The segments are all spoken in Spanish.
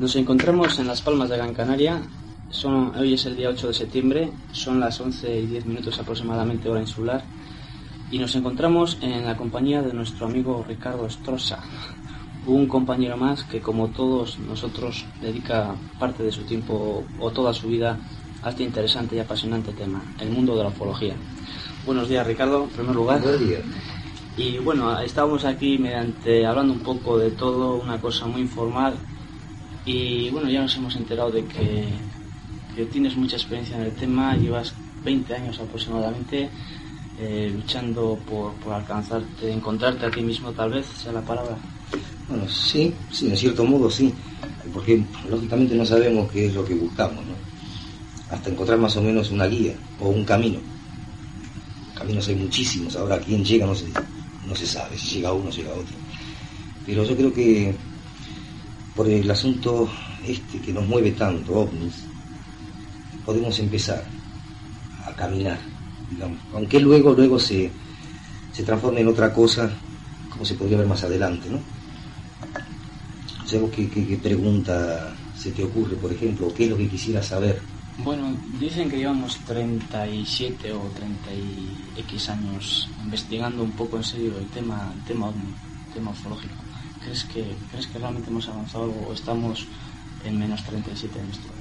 Nos encontramos en Las Palmas de Gran Canaria. Son, hoy es el día 8 de septiembre, son las 11 y 10 minutos aproximadamente hora insular y nos encontramos en la compañía de nuestro amigo Ricardo Estrosa, un compañero más que como todos nosotros dedica parte de su tiempo o toda su vida a este interesante y apasionante tema, el mundo de la ufología. Buenos días Ricardo, en primer lugar. Buenos días. Y bueno, estábamos aquí mediante hablando un poco de todo, una cosa muy informal y bueno, ya nos hemos enterado de que, tienes mucha experiencia en el tema, llevas 20 años aproximadamente eh, luchando por, por alcanzarte, encontrarte a ti mismo tal vez, sea la palabra. Bueno, sí, sí, en cierto modo sí, porque lógicamente no sabemos qué es lo que buscamos, ¿no? Hasta encontrar más o menos una guía o un camino. Caminos hay muchísimos, ahora quién llega no se, no se sabe, si llega uno, llega otro. Pero yo creo que por el asunto este que nos mueve tanto, ovnis, podemos empezar a caminar, digamos, aunque luego, luego se, se transforme en otra cosa, como se podría ver más adelante, ¿no? O sea, ¿qué, pregunta se te ocurre, por ejemplo, o qué es lo que quisieras saber? Bueno, dicen que llevamos 37 o 30 y X años investigando un poco en serio el tema, el tema ovni, el tema ufológico. ¿Crees que, ¿Crees que realmente hemos avanzado o estamos en menos 37 años todavía?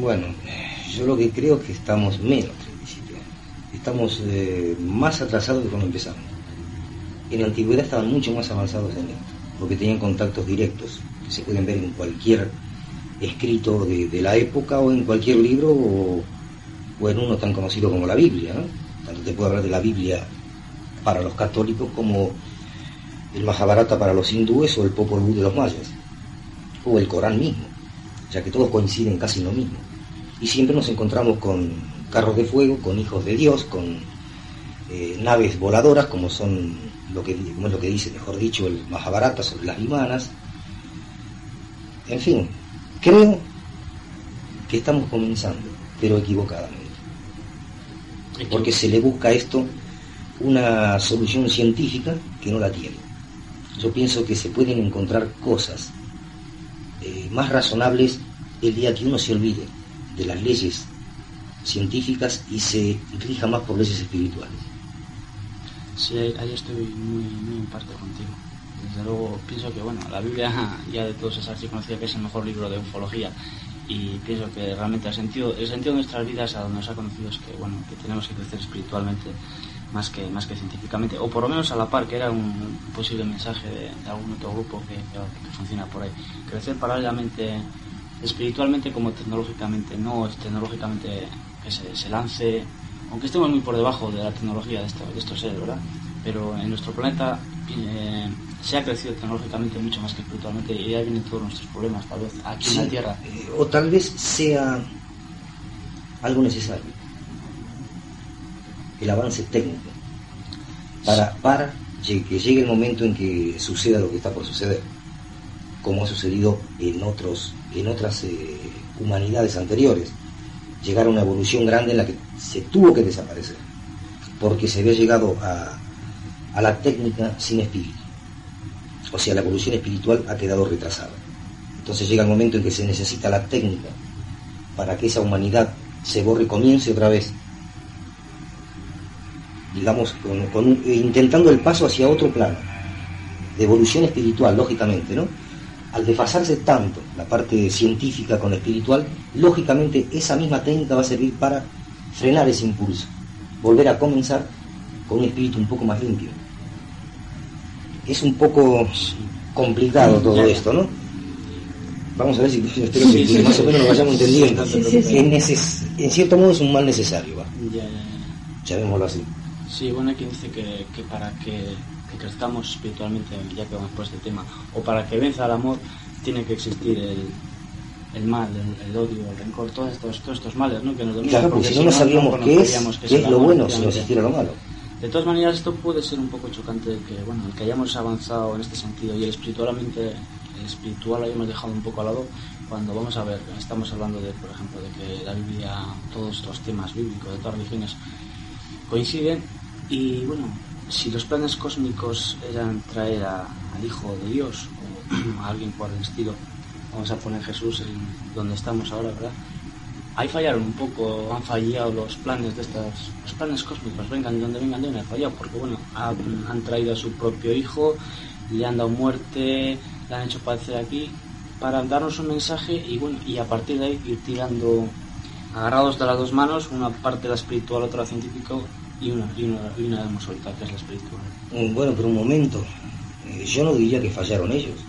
Bueno, yo lo que creo es que estamos menos 37 años. Estamos eh, más atrasados de cuando empezamos. En la antigüedad estaban mucho más avanzados en esto, porque tenían contactos directos, que se pueden ver en cualquier escrito de, de la época o en cualquier libro o, o, en uno tan conocido como la Biblia. ¿no? Tanto te puedo hablar de la Biblia para los católicos como el Mahabharata para los hindúes o el Popol Vuh de los mayas, o el Corán mismo, ya que todos coinciden casi en lo mismo. Y siempre nos encontramos con carros de fuego, con hijos de Dios, con eh, naves voladoras, como son lo que, es lo que dice, mejor dicho, el Mahabharata sobre las vimanas. En fin, creo que estamos comenzando, pero equivocadamente. Porque se le busca a esto una solución científica que no la tiene yo pienso que se pueden encontrar cosas eh, más razonables el día que uno se olvide de las leyes científicas y se rija más por leyes espirituales. Sí, ahí estoy muy, muy en parte contigo. Desde luego pienso que bueno, la Biblia ya de todos es así conocida que es el mejor libro de ufología y pienso que realmente el sentido, el sentido de nuestras vidas a donde nos ha conocido es que bueno, que tenemos que crecer espiritualmente más que, más que científicamente, o por lo menos a la par, que era un posible mensaje de, de algún otro grupo que, que, funciona por ahí. Crecer paralelamente, espiritualmente como tecnológicamente, no tecnológicamente que se, se lance, aunque estemos muy por debajo de la tecnología de, esto, de estos seres, ¿verdad? Pero en nuestro planeta eh, se ha crecido tecnológicamente mucho más que espiritualmente y ahí vienen todos nuestros problemas, tal vez, aquí sí, en la Tierra. Eh, o tal vez sea algo necesario el avance técnico para, para que llegue el momento en que suceda lo que está por suceder, como ha sucedido en, otros, en otras eh, humanidades anteriores. Llegar a una evolución grande en la que se tuvo que desaparecer, porque se había llegado a, a la técnica sin espíritu. O sea, la evolución espiritual ha quedado retrasada. Entonces llega el momento en que se necesita la técnica para que esa humanidad se borre comience otra vez digamos, con, con, intentando el paso hacia otro plano, de evolución espiritual, lógicamente, ¿no? Al desfasarse tanto la parte científica con la espiritual, lógicamente esa misma técnica va a servir para frenar ese impulso, volver a comenzar con un espíritu un poco más limpio. Es un poco complicado todo esto, ¿no? Vamos a ver si espero que, más o menos lo vayamos entendiendo. En, cierto modo es un mal necesario, ¿va? Ya, ya, ya. Llamémoslo así. Sí, bueno, hay quien dice que, que para que, que, crezcamos espiritualmente, ya que vamos por este tema, o para que venza el amor, tiene que existir el, el mal, el, odio, el rencor, todos estos, todos estos males ¿no? que nos dominan. Claro, porque si no, no sabíamos qué es, qué es lo bueno si no existiera lo malo. De todas maneras, esto puede ser un poco chocante que, bueno, el que hayamos avanzado en este sentido y el espiritualmente, el espiritual lo hayamos dejado un poco al lado, cuando vamos a ver, estamos hablando de, por ejemplo, de que la Biblia, todos los temas bíblicos de todas religiones coinciden y, bueno, si los planes cósmicos eran traer al Hijo de Dios o a alguien por el estilo, vamos a poner Jesús en donde estamos ahora, ¿verdad? Ahí fallaron un poco, han fallado los planes de estas, los planes cósmicos, vengan de donde vengan, de donde han fallado, porque bueno, han, traído a su propio hijo, le han dado muerte, le han hecho padecer aquí, para darnos un mensaje y bueno, y a partir de ahí ir tirando agarrados de las dos manos, una parte la espiritual, otra la científica y una, y una, y una que es la espiritual. Bueno, pero un momento, eh, yo no diría que fallaron ellos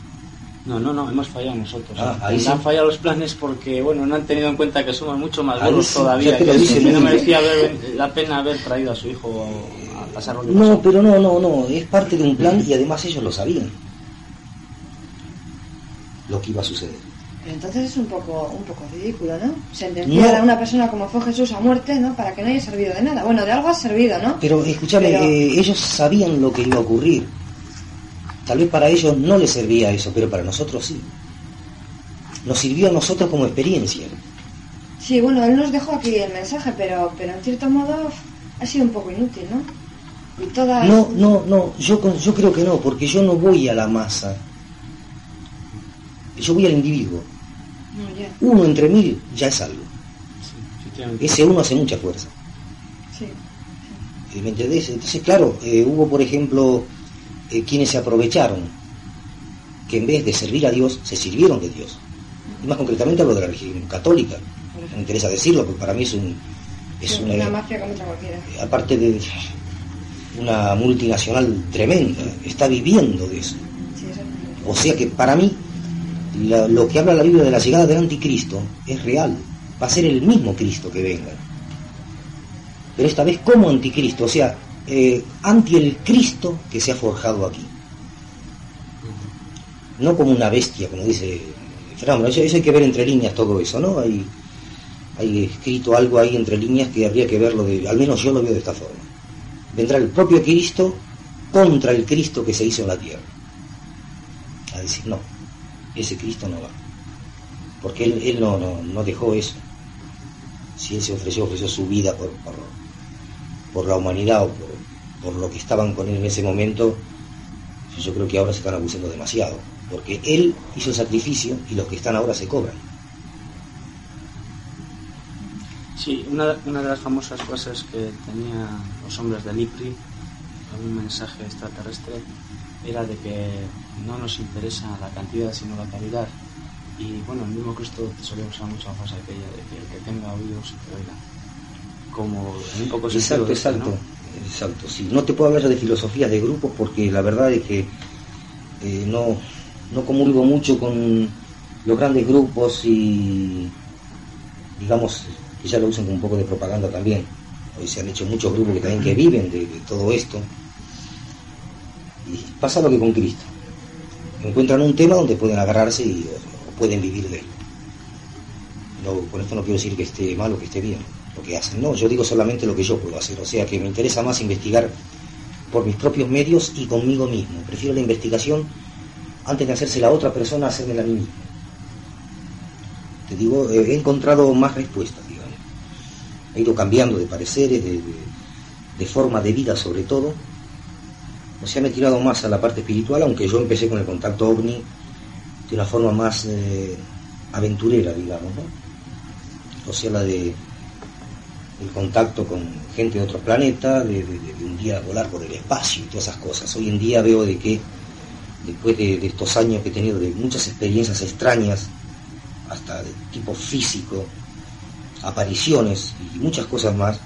no, no, no, hemos fallado nosotros. Ah, ahí Han fallado los planes porque, bueno, no han tenido en cuenta que somos mucho más buenos todavía. Que, no merecía la pena haber traído a su hijo a pasar un No, pero no, no, no, es parte de un plan y además ellos lo sabían. Lo que iba a suceder. Pero entonces es un poco, un poco ridículo, ¿no? Sentenciar a una persona como fue Jesús a muerte, ¿no? Para que no haya servido de nada. Bueno, de algo ha servido, ¿no? Pero escúchame, eh, ellos sabían lo que iba a ocurrir Tal vez para ellos no les servía eso, pero para nosotros sí. Nos sirvió a nosotros como experiencia. Sí, bueno, él nos dejó aquí el mensaje, pero, pero en cierto modo ha sido un poco inútil, ¿no? Y todas... No, no, no, yo, yo creo que no, porque yo no voy a la masa. Yo voy al individuo. Uno entre mil ya es algo. Ese uno hace mucha fuerza. Sí. ¿Me entendés? Entonces, claro, eh, hubo, por ejemplo, eh, quienes se aprovecharon, que en vez de servir a Dios, se sirvieron de Dios. Y más concretamente hablo de la religión católica. Me interesa decirlo, porque para mí es un... Es una, mafia como otra cualquiera. Aparte de una multinacional tremenda, está viviendo de eso. o sea que para mí, lo que habla la Biblia de la llegada del anticristo es real. Va a ser el mismo Cristo que venga. Pero esta vez como anticristo, o sea, eh, anti el Cristo que se ha forjado aquí. No como una bestia, como dice Fernando, eso, hay que ver entre líneas todo eso, ¿no? Hay, hay escrito algo ahí entre líneas que habría que verlo, de, al menos yo lo veo de esta forma. Vendrá el propio Cristo contra el Cristo que se hizo en la tierra. A decir, no, ese Cristo no va. Porque él, él no, no, dejó eso. Si él se ofreció, ofreció su vida por, por, por la humanidad o por, por lo que estaban con él en ese momento, yo creo que ahora se están abusando demasiado, porque él hizo el sacrificio y los que están ahora se cobran. Sí, una, de las famosas cosas que tenían los hombres del IPRI, un mensaje extraterrestre, era de que no nos interesa la cantidad sino la calidad. Y bueno, el mismo Cristo solía usar mucho la frase aquella de que el que tenga oídos oiga. Como en un poco Exacto, exacto. Exacto, sí. No te puedo hablar de filosofías de grupos porque la verdad es que eh, no, no comulgo mucho con los grandes grupos y digamos que ya lo usan con un poco de propaganda también. Hoy se han hecho muchos grupos que también que viven de, todo esto. Y pasa lo que con Cristo. Encuentran un tema donde pueden agarrarse y pueden vivir de él. No, con esto no quiero decir que esté mal o que esté bien lo que hacen. No, yo digo solamente lo que yo puedo hacer. O sea que me interesa más investigar por mis propios medios y conmigo mismo. Prefiero la investigación antes de hacerse la otra persona, hacerme a mí mismo. Te digo, eh, he encontrado más respuestas, digamos. He ido cambiando de pareceres, de, forma de vida sobre todo. O sea, me he tirado más a la parte espiritual, aunque yo empecé con el contacto ovni de una forma más eh, aventurera, digamos, ¿no? O sea, la de el contacto con gente de otro planeta, de, un día volar por el espacio y todas esas cosas. Hoy en día veo de que después de, estos años que he tenido de muchas experiencias extrañas, hasta de tipo físico, apariciones y muchas cosas más,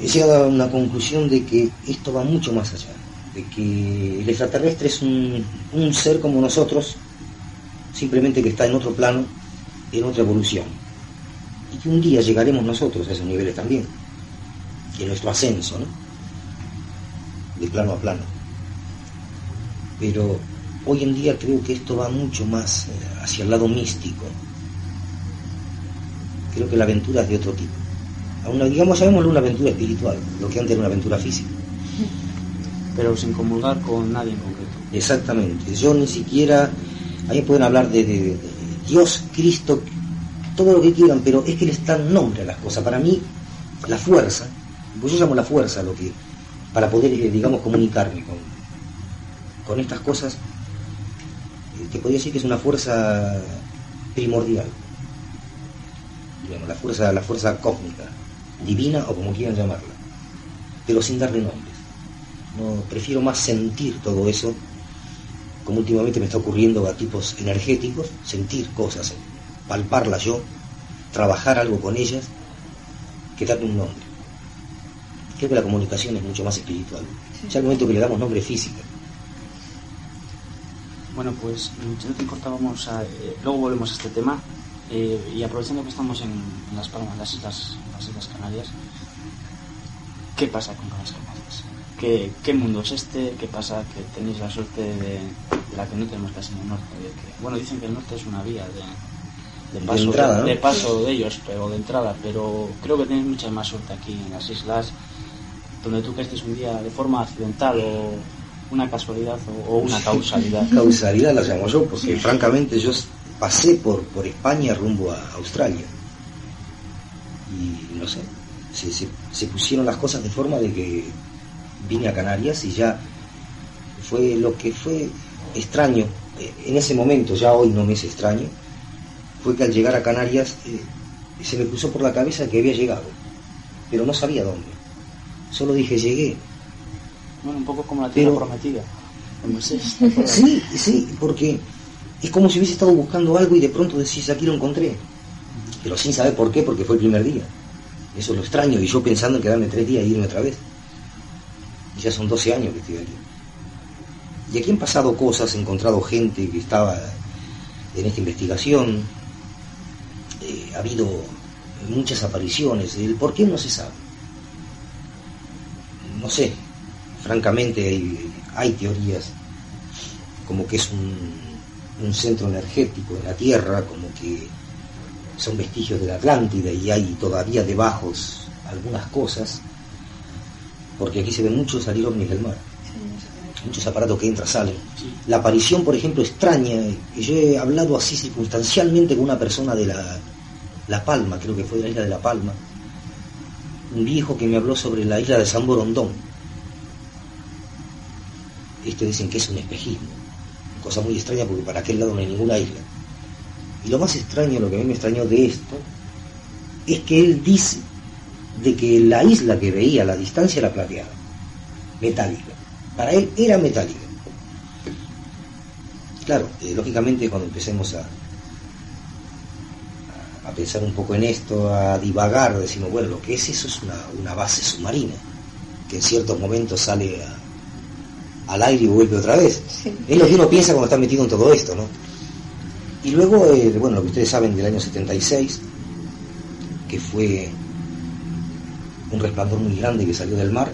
he llegado a una conclusión de que esto va mucho más allá, de que el extraterrestre es un, ser como nosotros, simplemente que está en otro plano, en otra evolución y que un día llegaremos nosotros a esos niveles también, en nuestro ascenso, ¿no? De plano a plano. Pero hoy en día creo que esto va mucho más eh, hacia el lado místico. Creo que la aventura es de otro tipo. Una, digamos, llamémoslo una aventura espiritual, lo que antes era una aventura física. Pero sin comulgar con nadie en concreto. Exactamente. Yo ni siquiera. Ahí pueden hablar de, de- de Dios, Cristo, todo lo que quieran, pero es que les dan nombre a las cosas. Para mí, la fuerza, pues yo llamo la fuerza lo que. para poder, eh, digamos, comunicarme con, con estas cosas, eh, te podría decir que es una fuerza primordial. Digamos, la fuerza, la fuerza cósmica, divina o como quieran llamarla, pero sin darle nombres. No, prefiero más sentir todo eso, como últimamente me está ocurriendo a tipos energéticos, sentir cosas, palparlas yo, trabajar algo con ellas, que darle un nombre. Creo que la comunicación es mucho más espiritual. Ya al momento que le damos nombre físico. Bueno, pues no te importa, vamos a, eh, luego volvemos a este tema eh, y aprovechando que estamos en, en Las Palmas, las islas, las islas Canarias, ¿qué pasa con las Canarias? ¿Qué, ¿Qué mundo es este? ¿Qué pasa? Que tenéis la suerte de, de la que no tenemos casi en el norte. de que- bueno, dicen que el norte es una vía de, de paso, entrada, ¿no? de paso de ellos, pero de entrada, pero creo que tenéis mucha más suerte aquí en las islas, donde tú caíste un día de forma accidental o una casualidad o, o una causalidad. Causalidad la llamo yo, porque francamente yo pasé por, por España rumbo a Australia. Y no sé, se, se- se pusieron las cosas de forma de que vine a Canarias y ya fue lo que fue extraño eh, en ese momento, ya hoy no me es extraño, fue que al llegar a Canarias eh, se me cruzó por la cabeza que había llegado, pero no sabía dónde. Solo dije llegué, Bueno, un poco como la tierra Pero- prometida. Sí, sí, porque es como si hubiese estado buscando algo y de pronto decís, aquí lo encontré. Pero sin saber por qué, porque fue el primer día. Eso es lo extraño, y yo pensando en quedarme tres días y irme otra vez. Y ya son 12 años que estoy aquí. Y aquí han pasado cosas, he encontrado gente que estaba en esta investigación, eh, ha habido muchas apariciones, el por qué no se sabe. No sé, francamente hay teorías como que es un, un centro energético de la Tierra, como que son vestigios de la Atlántida y hay todavía debajo algunas cosas, porque aquí se ve mucho salir ovnis del mar, muchos aparatos que entran, salen. La aparición, por ejemplo, extraña, que yo he hablado así circunstancialmente con una persona de la, la Palma, creo que fue de la isla de La Palma, un viejo que me habló sobre la isla de San Borondón. Esto dicen que es un espejismo, cosa muy extraña porque para aquel lado no hay ninguna isla. Y lo más extraño, lo que a mí me extrañó de esto, es que él dice de que la isla que veía a la distancia era plateada, metálica. Para él era metálica. Claro, eh, lógicamente cuando empecemos a, a pensar un poco en esto, a divagar, decimos, bueno, lo que es eso es una, una base submarina, que en ciertos momentos sale a- al aire y vuelve otra vez. Sí. Es lo que uno piensa cuando está metido en todo esto, ¿no? Y luego, eh, bueno, lo que ustedes saben del año 76, que fue un resplandor muy grande que salió del mar, eh,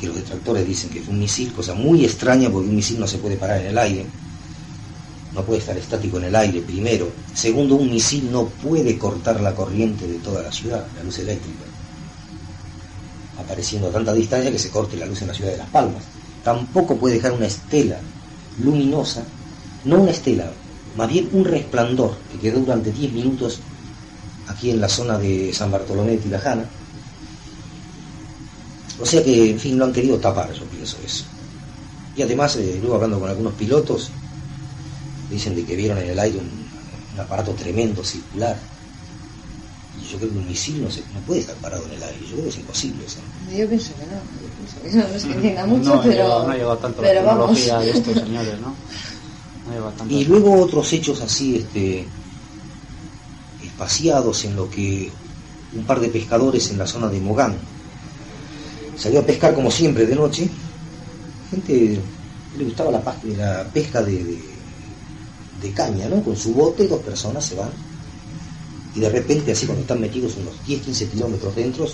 que los detractores dicen que fue un misil, cosa muy extraña porque un misil no se puede parar en el aire, no puede estar estático en el aire, primero. Segundo, un misil no puede cortar la corriente de toda la ciudad, la luz eléctrica, apareciendo a tanta distancia que se corte la luz en la ciudad de Las Palmas. Tampoco puede dejar una estela luminosa, no una estela, más bien un resplandor que quedó durante 10 minutos aquí en la zona de San Bartolomé de Tirajana. O sea que, en fin, lo han querido tapar, yo pienso eso. Y además, eh, luego hablando con algunos pilotos, dicen de que vieron en el aire un aparato tremendo, circular. Y yo creo que un misil no, se, no puede estar parado en el aire, yo creo que es imposible eso. Yo pienso que no, yo pienso que no, no es que entienda mucho, no, pero, no ha llegado tanto pero la tecnología vamos. de estos señores, ¿no? No tanto. Y luego otros hechos así, este, espaciados en lo que un par de pescadores en la zona de Mogán salió a pescar como siempre de noche. Gente le gustaba la, la pesca de, de, de caña, ¿no? Con su bote, dos personas se van. Y de repente, así cuando están metidos unos 10-15 kilómetros dentro,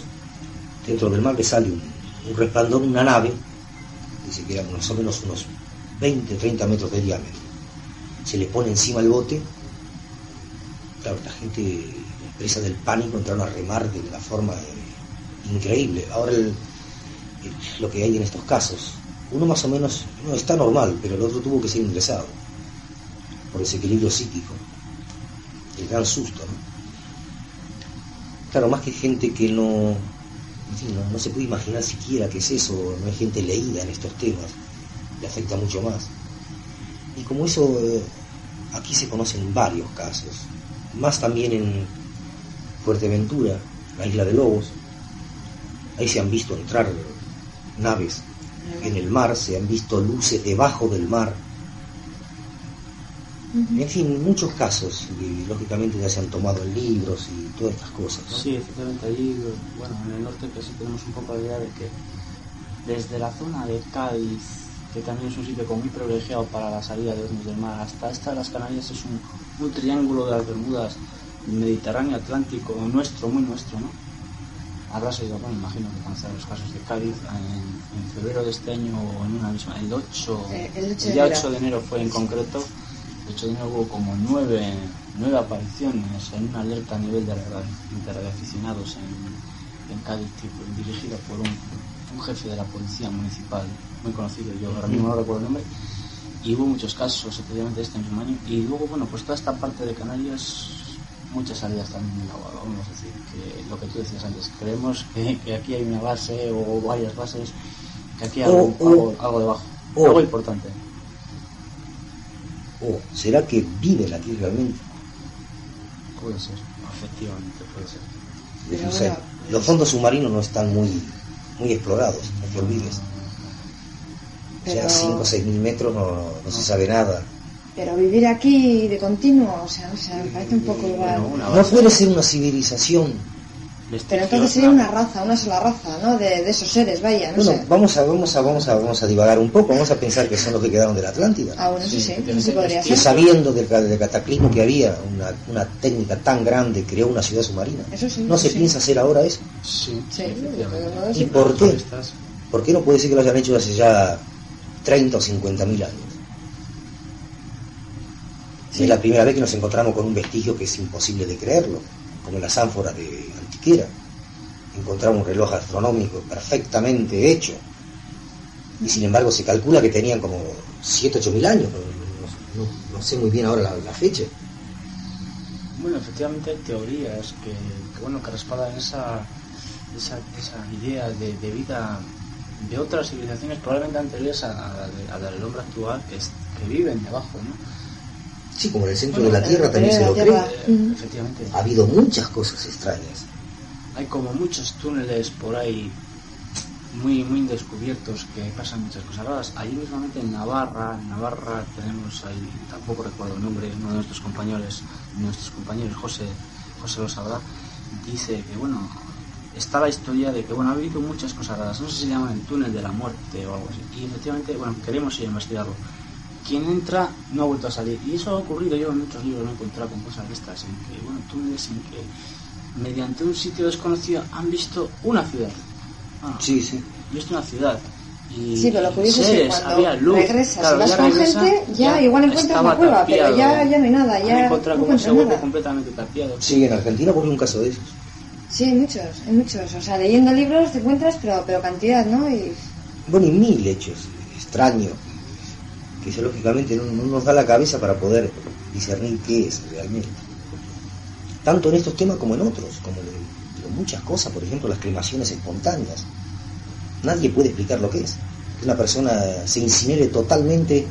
dentro del mar le sale un, un resplandor, una nave, dice que eran más o menos unos 20, 30 metros de diámetro. Se le pone encima el bote, claro, la gente presa del pánico entraron a remar de una forma eh, increíble. Ahora lo que hay en estos casos, uno más o menos no está normal, pero el otro tuvo que ser ingresado por ese equilibrio psíquico, el gran susto. Claro, más que gente que no, no, se puede imaginar siquiera qué es eso, no hay gente leída en estos temas, le afecta mucho más. Y como eso, eh, aquí se conocen varios casos, más también en Fuerteventura, la isla de Lobos, ahí se han visto entrar naves en el mar, se han visto luces debajo del mar. En fin, muchos casos, y lógicamente ya se han tomado en libros y todas estas cosas. Sí, efectivamente, allí, bueno, en el norte que sí tenemos un poco la idea de que desde la zona de Cádiz, que también es un sitio como muy privilegiado para la salida de ovnis del mar, hasta esta de las Canarias es un, un triángulo de las Bermudas, Mediterráneo, Atlántico, nuestro, muy nuestro, ¿no? habrás oído, bueno, imagino que conocerás los casos de Cádiz en, febrero de este año o en una misma, el 8, eh, el 8 día 8 de enero fue en concreto, 8 de hubo como nueve, nueve apariciones en una alerta a nivel de, de aficionados en, en Cádiz, tipo, dirigida por un, un, jefe de la policía municipal muy conocido, yo ahora mismo no recuerdo el nombre, y hubo muchos casos, especialmente este mismo año, y luego, bueno, pues toda esta parte de Canarias muchas salidas también del agua, vamos a decir, que lo que tú decías antes, creemos que, aquí hay una base o varias bases, que aquí hay algo, algo, debajo, algo importante. ¿O será que viven aquí realmente? Puede ser, efectivamente, puede ser. los fondos submarinos no están muy, muy explorados, no te olvides. O sea, 5 o 6 mil metros no se sabe nada. Pero vivir aquí de continuo, o sea, no sé, me parece un poco igual. no puede ser una civilización. Pero entonces sería una raza, una sola raza, ¿no? De, esos seres, vaya, no bueno, vamos a, vamos a, vamos a, vamos a divagar un poco, vamos a pensar que son los que quedaron de la Atlántida. Ah, bueno, sí, sí, sí, podría ser. sabiendo del, del, cataclismo que había, una, una, técnica tan grande creó una ciudad submarina. Eso sí. ¿No se piensa hacer ahora eso? Sí, sí. ¿Y por qué? ¿Por qué no puede ser que lo hayan hecho hace ya 30 o 50 mil años? Es la primera vez que nos encontramos con un vestigio que es imposible de creerlo, como en las ánforas de Antiquera. Encontramos un reloj astronómico perfectamente hecho. Y sin embargo se calcula que tenían como 7, 8 mil años. No, sé muy bien ahora la, fecha. Bueno, efectivamente hay teorías que, bueno, que respaldan esa, esa, idea de, vida de otras civilizaciones probablemente anteriores a, la del hombre actual que, que viven debajo, ¿no? Sí, como en el centro de la Tierra también se lo cree. Efectivamente. Ha habido muchas cosas extrañas. Hay como muchos túneles por ahí muy muy descubiertos que pasan muchas cosas raras. Allí mismamente en Navarra, en Navarra tenemos ahí, tampoco recuerdo el nombre, uno de nuestros compañeros, nuestros compañeros, José, José lo sabrá, dice que bueno, está la historia de que bueno, ha habido muchas cosas raras, no sé si se llama el túnel de la muerte o algo así. Y efectivamente, bueno, queremos ir a investigarlo quien entra no ha vuelto a salir. Y eso ha ocurrido, yo en muchos libros me he encontrado con cosas de estas, en que, bueno, túneles en que mediante un sitio desconocido han visto una ciudad. Ah, sí, sí. Visto una ciudad. Y sí, pero lo curioso es que cuando había luz, regresas, claro, vas con gente, ya, igual encuentras una cueva, pero ya, ya no hay nada, ya encuentras como completamente tapiado. Sí, en Argentina ocurrió un caso de esos. Sí, hay muchos, hay muchos. O sea, leyendo libros te encuentras, pero, pero cantidad, ¿no? Y... Bueno, y mil hechos extraños que eso lógicamente no, nos da la cabeza para poder discernir qué es realmente. Tanto en estos temas como en otros, como en muchas cosas, por ejemplo las cremaciones espontáneas. Nadie puede explicar lo que es. Que una persona se incinere totalmente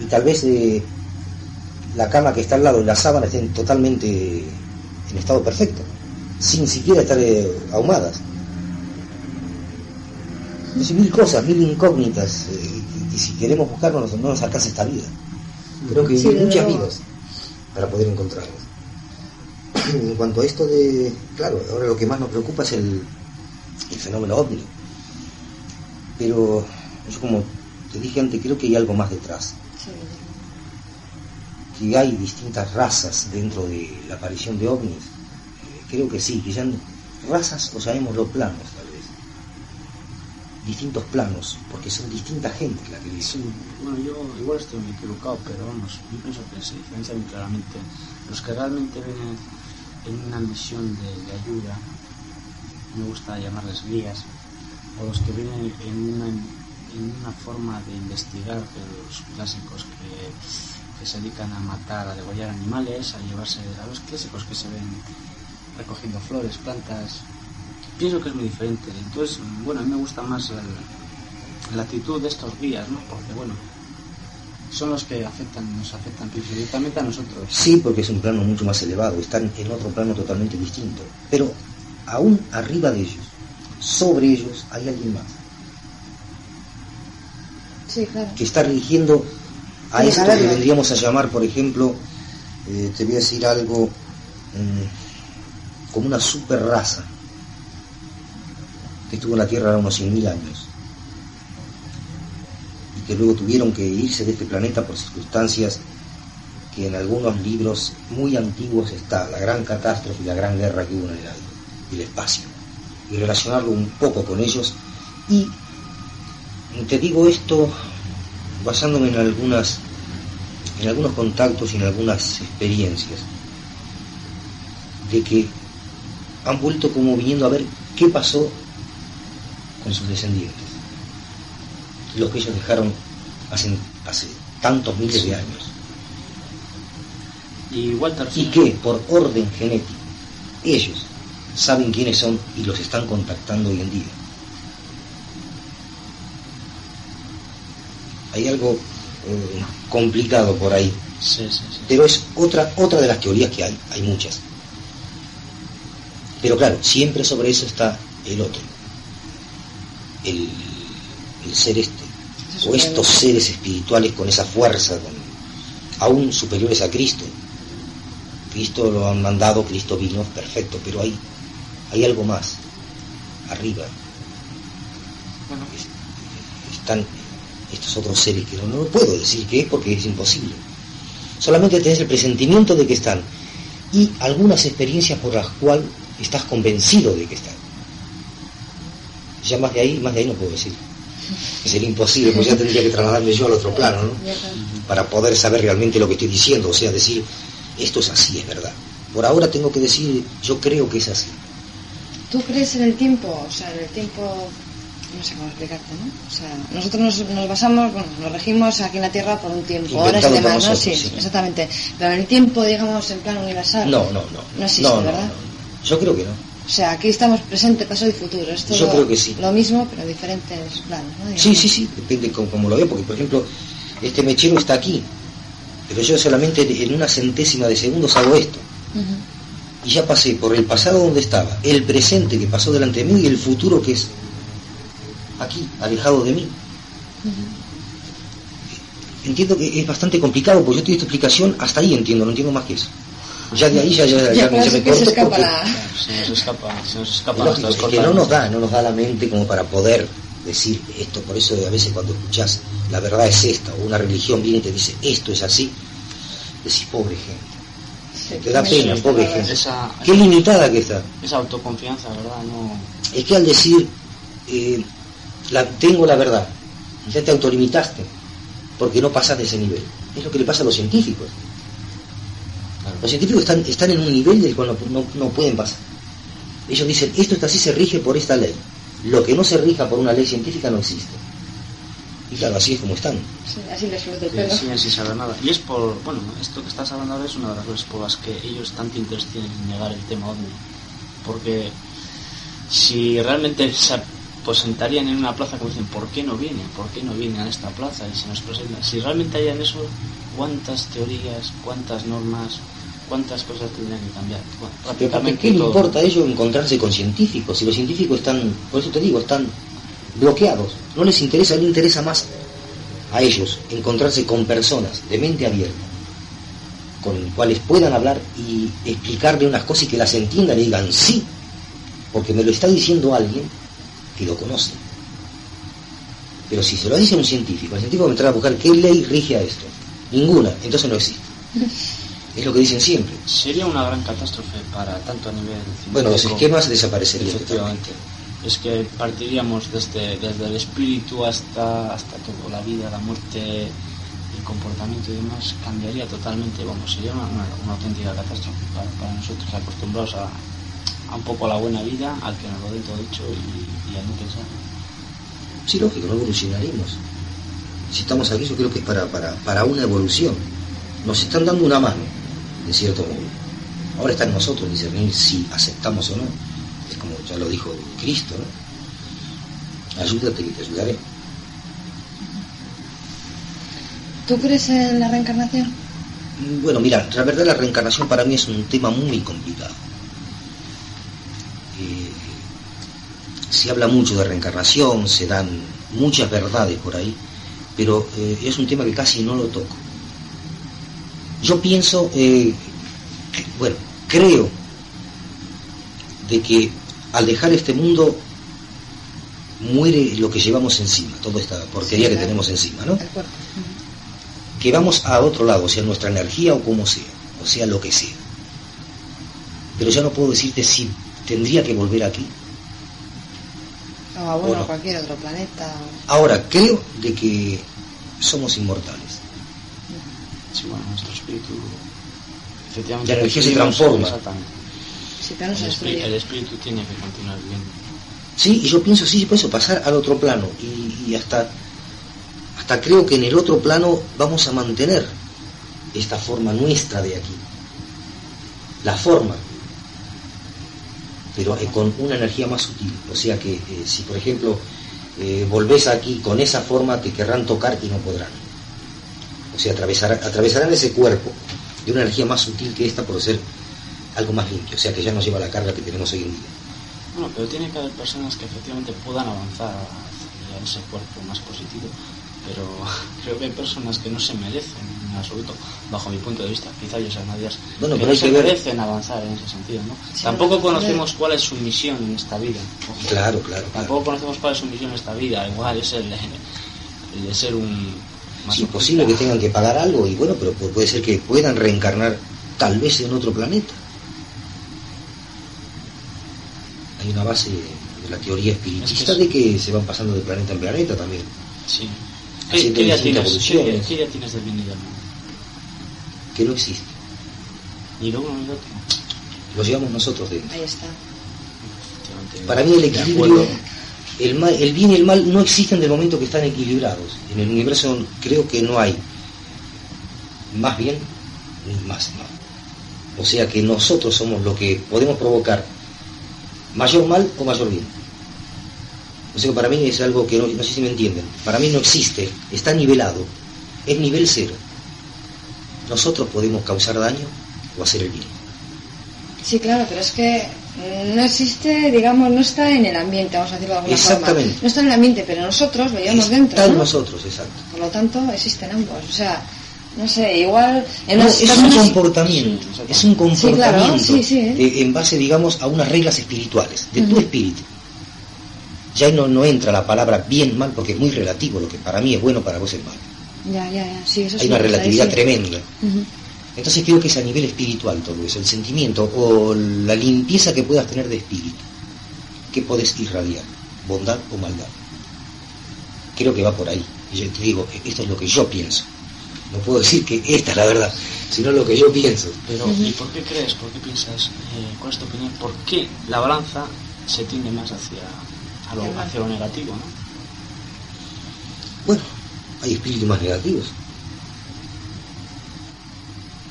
y tal vez eh, la cama que está al lado de la sábana estén totalmente en estado perfecto, sin siquiera estar eh, ahumadas. Entonces, mil cosas, mil incógnitas. Eh, y si queremos buscarnos no nos alcanza esta vida. Creo que hay muchas vidas para poder encontrarnos. En cuanto a esto de, claro, ahora lo que más nos preocupa es el, el fenómeno ovni. Pero yo como te dije antes, creo que hay algo más detrás. Que hay distintas razas dentro de la aparición de ovnis. Creo que sí, que ya razas o sabemos los planos tal vez. distintos planos, porque son distintas gentes las que viven. Sí, bueno, yo igual estoy muy equivocado, pero vamos, yo pienso que se diferencia muy claramente. Los que realmente vienen en una misión de, ayuda, me gusta llamarles guías, o los que vienen en una, en una forma de investigar, de los clásicos que, que se dedican a matar, a degollar animales, a llevarse a los clásicos que se ven recogiendo flores, plantas, pienso que es muy diferente. Entonces, bueno, a mí me gusta más la actitud de estos guías, ¿no? Porque, bueno, son los que afectan, nos afectan directamente a nosotros. Sí, porque es un plano mucho más elevado, están en otro plano totalmente distinto. Pero aún arriba de ellos, sobre ellos, hay alguien más Sí, claro. que está rigiendo a esto que vendríamos a llamar, por ejemplo, eh, te voy a decir algo, mm, como una super raza que estuvo en la Tierra ahora unos 100.000 años que luego tuvieron que irse de este planeta por circunstancias que en algunos libros muy antiguos está la gran catástrofe y la gran guerra que hubo en el aire y el espacio y relacionarlo un poco con ellos. Y te digo esto basándome en algunas en algunos contactos y en algunas experiencias de que han vuelto como viniendo a ver qué pasó con sus descendientes los que ellos dejaron hace, hace tantos miles de años Y Walter, y que por orden genético ellos saben quiénes son y los están contactando hoy en día. Hay algo eh, complicado por ahí, sí, sí, sí. pero es otra, otra de las teorías que hay, hay muchas. Pero claro, siempre sobre eso está el otro, el, el ser este, o estos seres espirituales con esa fuerza, con, aún superiores a Cristo. Cristo lo han mandado, Cristo vino, perfecto, pero hay, hay algo más, arriba. Bueno, Es- Están estos otros seres que no, no puedo decir qué es porque es imposible. Solamente tenés el presentimiento de que están y algunas experiencias por las cuales estás convencido de que están. Ya más de ahí, más de ahí no puedo decir. Sería imposible, porque ya tendría que trasladarme yo al otro plano, ¿no? Para poder saber realmente lo que estoy diciendo, o sea, decir, esto es así, es verdad. Por ahora tengo que decir, yo creo que es así. ¿Tú crees en el tiempo? O sea, en el tiempo... No sé cómo explicarte, ¿no? O sea, nosotros nos, nos basamos, bueno, nos regimos aquí en la Tierra por un tiempo, horas y Inventado demás, ¿no? Sí, sí. exactamente. Pero en el tiempo, digamos, en plan universal. No, no, no. No existe, no, no, ¿verdad? no. Yo creo que no. O sea, aquí estamos presente, pasado y futuro. Es todo Yo creo que sí. Lo mismo, pero diferentes planos, ¿no? Sí, sí, sí, depende cómo, cómo lo veo, porque por ejemplo, este mechero está aquí, pero yo solamente en una centésima de segundos hago esto. Y ya pasé por el pasado donde estaba, el presente que pasó delante de mí y el futuro que es aquí, alejado de mí. Entiendo que es bastante complicado, porque yo te doy esta explicación, hasta ahí entiendo, no entiendo más que eso. Ya de ahí ya, ya, ya, Ya, ya claro, me se corto escapa porque- la... se nos escapa, se nos Es escapa lógico, hasta es que no nos da, no nos da la mente como para poder decir esto, por eso a veces cuando escuchás la verdad es esta, o una religión viene y te dice esto es así, decís pobre gente, Sí, te da me pena, pobre gente. Esa, Qué limitada que está. esa autoconfianza, ¿verdad? No, Es que al decir eh, la, tengo la verdad, ya te autolimitaste, porque no pasas de ese nivel. Es lo que le pasa a los científicos. Los científicos están, están en un nivel del cual no, no- no pueden pasar. Ellos dicen, esto está así, se rige por esta ley. Lo que no se rija por una ley científica no existe. Y claro, así es como están. Sí, así les el pelo. sin saber nada. Y es por, bueno, esto que estás hablando ahora es una de las razones por las que ellos tanto interés tienen en negar el tema ovni. Porque si realmente se pues sentarían en una plaza como dicen, ¿por qué no vienen? ¿Por qué no vienen a esta plaza? Y se nos presentan. Si realmente hayan eso, ¿cuántas teorías, cuántas normas, cuántas cosas tendrían que cambiar? Bueno, Pero ¿por prácticamente ¿qué le importa a ellos encontrarse con científicos? Si los científicos están, por eso te digo, están bloqueados. No les interesa, les interesa más a ellos encontrarse con personas de mente abierta, con cuales puedan hablar y explicarle unas cosas y que las entiendan y digan sí, porque me lo está diciendo alguien que lo conoce. Pero si se lo dice un científico, el científico va a entrar a buscar qué ley rige a esto. Ninguna, entonces no existe. Es lo que dicen siempre. Sería una gran catástrofe para tanto a nivel. Bueno, los esquemas desaparecerían. Efectivamente. es que partiríamos desde, desde el espíritu hasta, hasta todo, la vida, la muerte, el comportamiento y demás, cambiaría totalmente, vamos, sería una, una, auténtica catástrofe para, para, nosotros acostumbrados a, a, un poco a la buena vida, al que nos lo den todo hecho y, y a no pensar. Sí, lógico, no evolucionaríamos. Si estamos aquí, yo creo que es para, para, para una evolución. Nos están dando una mano, de cierto modo. Ahora está en nosotros discernir si aceptamos o no. Es como ya lo dijo Cristo, ¿no? Ayúdate que te ayudaré. ¿Tú crees en la reencarnación? Bueno, mira, la verdad la reencarnación para mí es un tema muy complicado. Eh, se habla mucho de reencarnación, se dan muchas verdades por ahí, pero eh, es un tema que casi no lo toco. Yo pienso, eh, bueno, creo de que al dejar este mundo muere lo que llevamos encima, toda esta porquería sí, que tenemos encima, ¿no? Que vamos a otro lado, sea nuestra energía o como sea, o sea lo que sea. Pero ya no puedo decirte si tendría que volver aquí. No, a bueno, cualquier otro planeta. Ahora, creo de que somos inmortales. Sí, bueno, nuestro espíritu efectivamente la energía se transforma. No el, espíritu, el, espíritu, tiene que continuar viviendo. Sí, y yo pienso, sí, por eso pasar al otro plano. Y, y, hasta, hasta creo que en el otro plano vamos a mantener esta forma nuestra de aquí. La forma, pero eh, con una energía más sutil. O sea que eh, si, por ejemplo, eh, volvés aquí con esa forma, te querrán tocar y no podrán. O sea, atravesar, atravesarán ese cuerpo de una energía más sutil que esta por ser algo más limpio, o sea que ya no lleva la carga que tenemos hoy en día. Bueno, pero tiene que haber personas que efectivamente puedan avanzar hacia ese cuerpo más positivo, pero creo que hay personas que no se merecen en absoluto, bajo mi punto de vista, quizá yo sean nadie bueno, que pero no se que ver... merecen avanzar en ese sentido, ¿no? Sí, Tampoco conocemos cuál es su misión en esta vida. Ojo. Claro, claro. Tampoco claro. conocemos cuál es su misión en esta vida, igual es el, el de ser un es imposible que tengan que pagar algo y bueno, pero puede ser que puedan reencarnar tal vez en otro planeta. Hay una base de la teoría espiritista es que es... de que se van pasando de planeta en planeta también. Sí. ¿Qué, ¿qué, ya tienes, ¿qué, ¿Qué, ya tienes del bien y del mal? Que no existe. Ni lo uno ni lo otro. Lo llevamos nosotros dentro. Ahí está. Para mí el equilibrio el, mal, el, bien y el mal no existen del momento que están equilibrados. En el universo creo que no hay más bien ni más mal. O sea que nosotros somos lo que podemos provocar mayor mal o mayor bien. O sea que para mí es algo que no, no sé si me entienden. Para mí no existe, está nivelado, es nivel cero. Nosotros podemos causar daño o hacer el bien. Sí, claro, pero es que no existe, digamos, no está en el ambiente, vamos a decirlo de alguna Exactamente. forma. No está en el ambiente, pero nosotros lo llevamos está dentro. Está en ¿no? nosotros, exacto. Por lo tanto, existen ambos. O sea, no sé, igual. En no, es un comportamiento, Sí, es un comportamiento Sí, claro, sí, ¿eh? en base, digamos, a unas reglas espirituales, de tu espíritu. Ya no, no entra la palabra bien, mal, porque es muy relativo, lo que para mí es bueno, para vos es malo. Ya, ya, ya. Sí, eso Hay una relatividad tremenda. Entonces creo que es a nivel espiritual todo eso, el sentimiento o la limpieza que puedas tener de espíritu. ¿Qué podés irradiar? ¿Bondad o maldad? Creo que va por ahí. Y yo te digo, esto es lo que yo pienso. No puedo decir que esta es la verdad, sino lo que yo pienso. Pero. ¿y por qué crees, por qué piensas, eh, cuál es tu opinión, por qué la balanza se tiende más hacia, a lo, hacia lo negativo, ¿no? Bueno, hay espíritus más negativos.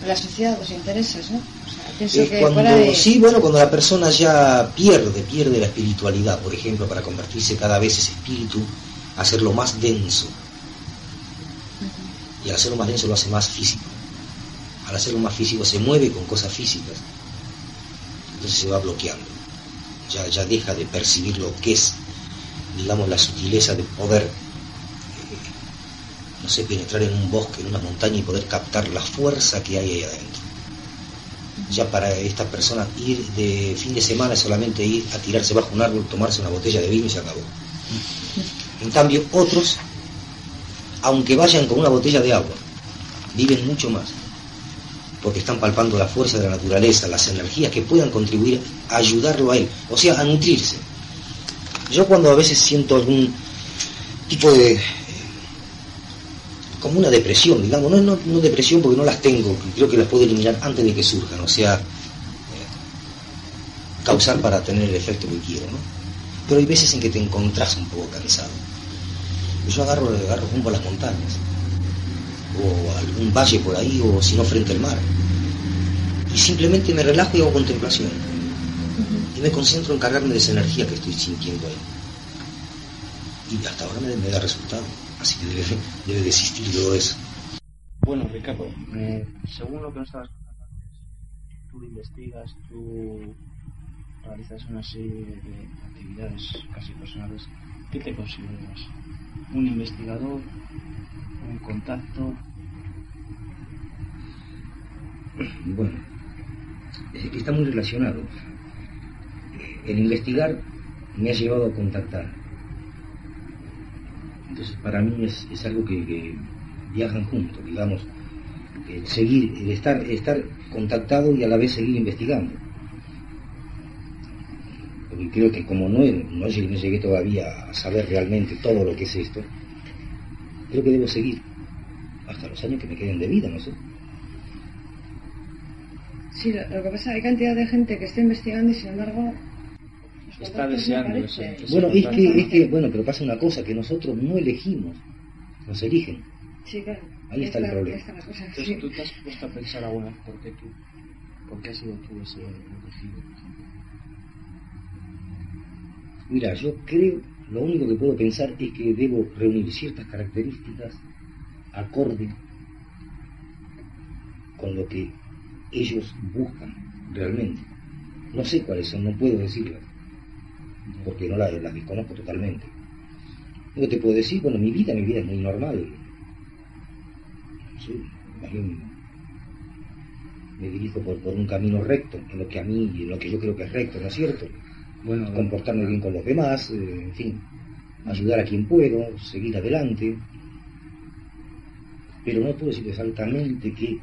La sociedad, los intereses, ¿no? O sea, que cuando, de... Sí, bueno, cuando la persona ya pierde, pierde la espiritualidad, por ejemplo, para convertirse cada vez ese espíritu, hacerlo más denso. Y al hacerlo más denso lo hace más físico. Al hacerlo más físico se mueve con cosas físicas. Entonces se va bloqueando. Ya, ya deja de percibir lo que es, digamos, la sutileza de poder, eh, no sé, penetrar en un bosque, en una montaña y poder captar la fuerza que hay ahí adentro ya para esta persona ir de fin de semana solamente ir a tirarse bajo un árbol, tomarse una botella de vino y se acabó. En cambio, otros, aunque vayan con una botella de agua, viven mucho más, porque están palpando la fuerza de la naturaleza, las energías que puedan contribuir a ayudarlo a él, o sea, a nutrirse. Yo cuando a veces siento algún tipo de... como una depresión, digamos, no, no, no depresión porque no las tengo, creo que las puedo eliminar antes de que surjan, o sea, eh, causar para tener el efecto que quiero, ¿no? Pero hay veces en que te encontrás un poco cansado. Yo agarro, agarro rumbo a las montañas, o a algún valle por ahí, o si no frente al mar. Y simplemente me relajo y hago contemplación. Y me concentro en cargarme de esa energía que estoy sintiendo ahí. Y hasta ahora me, me da resultado. Así que debe, debe de existir todo eso. Bueno, Ricardo, eh, según lo que nos estabas contando tú investigas, tú realizas una serie de actividades casi personales. ¿Qué te consideras? ¿Un investigador? ¿Un contacto? Bueno, que está muy relacionado. El investigar me ha llevado a contactar. Entonces, para mí es, es algo que, viajan juntos, digamos. Seguir, estar, estar contactado y a la vez seguir investigando. Porque creo que como no, no, no llegué todavía a saber realmente todo lo que es esto, creo que debo seguir hasta los años que me queden de vida, no sé. Sí, lo, lo que pasa hay cantidad de gente que está investigando y sin embargo... Está deseando ese Bueno, es que, es que, bueno, pero pasa una cosa, que nosotros no elegimos, nos eligen. Sí, claro. Ahí está el problema. está cosa, Entonces, sí. ¿tú te has puesto a pensar alguna vez por qué tú? ¿Por qué has sido tú ese elegido? Mira, yo creo, lo único que puedo pensar es que debo reunir ciertas características acorde con lo que ellos buscan realmente. No sé cuáles son, no puedo decirlas, porque no las, las desconozco totalmente. Yo te puedo decir, bueno, mi vida, mi vida es muy normal. Sí, más bien me dirijo por, por un camino recto, en lo que a mí, en lo que yo creo que es recto, ¿no es cierto? Bueno, comportarme bien con los demás, eh, en fin, ayudar a quien puedo, seguir adelante. Pero no puedo decir exactamente qué, eh,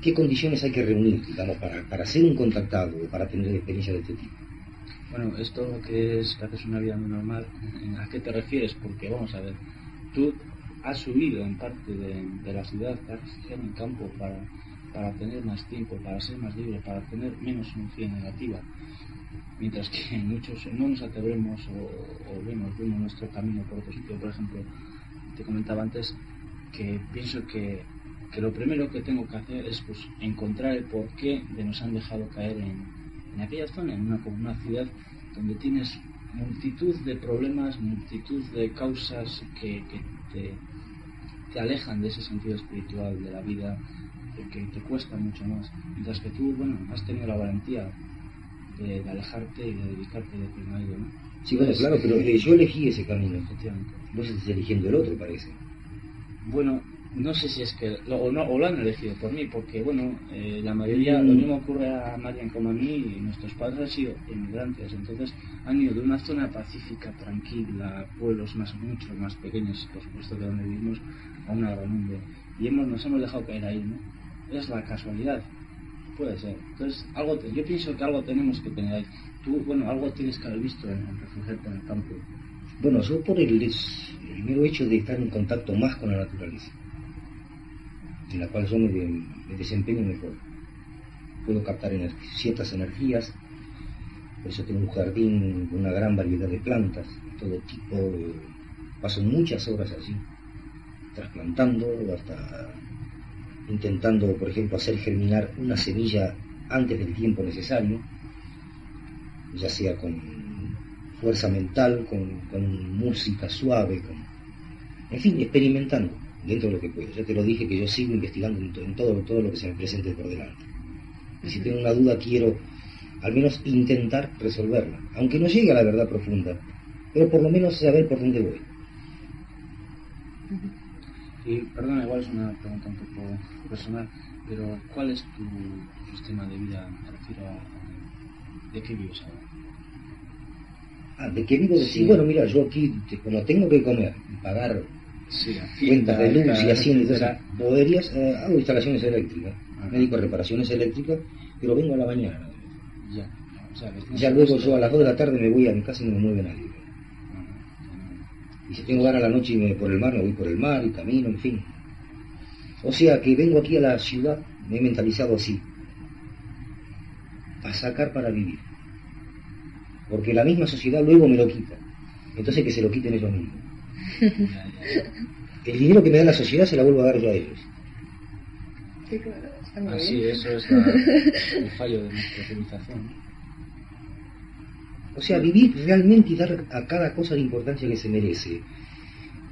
qué condiciones hay que reunir, digamos, para, para ser un contactado o para tener experiencia de este tipo. Bueno, esto que es que haces una vida muy normal, ¿a qué te refieres? Porque vamos a ver, tú has subido en parte de, de la ciudad, te has refugiado en el campo para, para tener más tiempo, para ser más libre, para tener menos energía negativa. Mientras que muchos no nos atrevemos o, o vemos, vemos nuestro camino por otro sitio. Por ejemplo, te comentaba antes que pienso que, que lo primero que tengo que hacer es pues, encontrar el porqué de nos han dejado caer en, en aquella zona, en una, como una ciudad donde tienes multitud de problemas, multitud de causas que, que te, te alejan de ese sentido espiritual de la vida, que te cuesta mucho más. Mientras que tú, bueno, has tenido la valentía de, de alejarte y de dedicarte de pleno a ello, ¿no? Sí, bueno, claro, pero eh, yo elegí ese camino. Efectivamente. Vos estás eligiendo el otro, parece. Bueno, no sé si es que lo, o, no, o lo han elegido por mí, porque bueno, eh, la mayoría, Mm. lo mismo ocurre a Marian como a mí, y nuestros padres han sido inmigrantes, entonces han ido de una zona pacífica, tranquila, pueblos más muchos más pequeños, por supuesto, que donde vivimos, a una gran mundo, y hemos, nos hemos dejado caer ahí, ¿no? Es la casualidad, puede ser. Entonces, algo te- yo pienso que algo tenemos que tener ahí. Tú, bueno, algo tienes que haber visto en, en refugiarte en el campo. Bueno, yo por el, el mero hecho de estar en contacto más con la naturaleza, en la cual yo me, de- me desempeño mejor. Puedo captar ciertas energías, por eso tengo un jardín con una gran variedad de plantas, todo tipo, paso muchas horas allí, trasplantando, hasta intentando, por ejemplo, hacer germinar una semilla antes del tiempo necesario, ya sea con fuerza mental, con, música suave, en fin, experimentando dentro de lo que puedo. Ya te lo dije que yo sigo investigando en, to- en todo, todo lo que se me presente por delante. Y si tengo una duda quiero al menos intentar resolverla, aunque no llegue a la verdad profunda, pero por lo menos saber por dónde voy. Y perdona, igual es una pregunta un poco personal, pero ¿cuál es tu, tu sistema de vida? Me refiero a de qué vives ahora. Ah, ¿de qué vivo? Sí. Sí. Bueno, mira, yo aquí, te- como tengo que comer y pagar Sí, cuentas de luz y haciendo etcétera. entonces, boberías, eh, hago instalaciones eléctricas, Ajá. a reparaciones eléctricas, pero vengo a la mañana. Ya, o sea, Ya luego yo a las 2 de la tarde me voy a mi casa y no me mueve nadie. Y si tengo ganas a la noche y me por el mar, me voy por el mar y camino, en fin. O sea que vengo aquí a la ciudad, me he mentalizado así, a sacar para vivir. Porque la misma sociedad luego me lo quita. Entonces que se lo quiten ellos mismos. El dinero que me da la sociedad se la vuelvo a dar yo a ellos. Sí, claro, está muy Así, bien. eso es la- el fallo de nuestra civilización. O sea, vivir realmente y dar a cada cosa la importancia que se merece.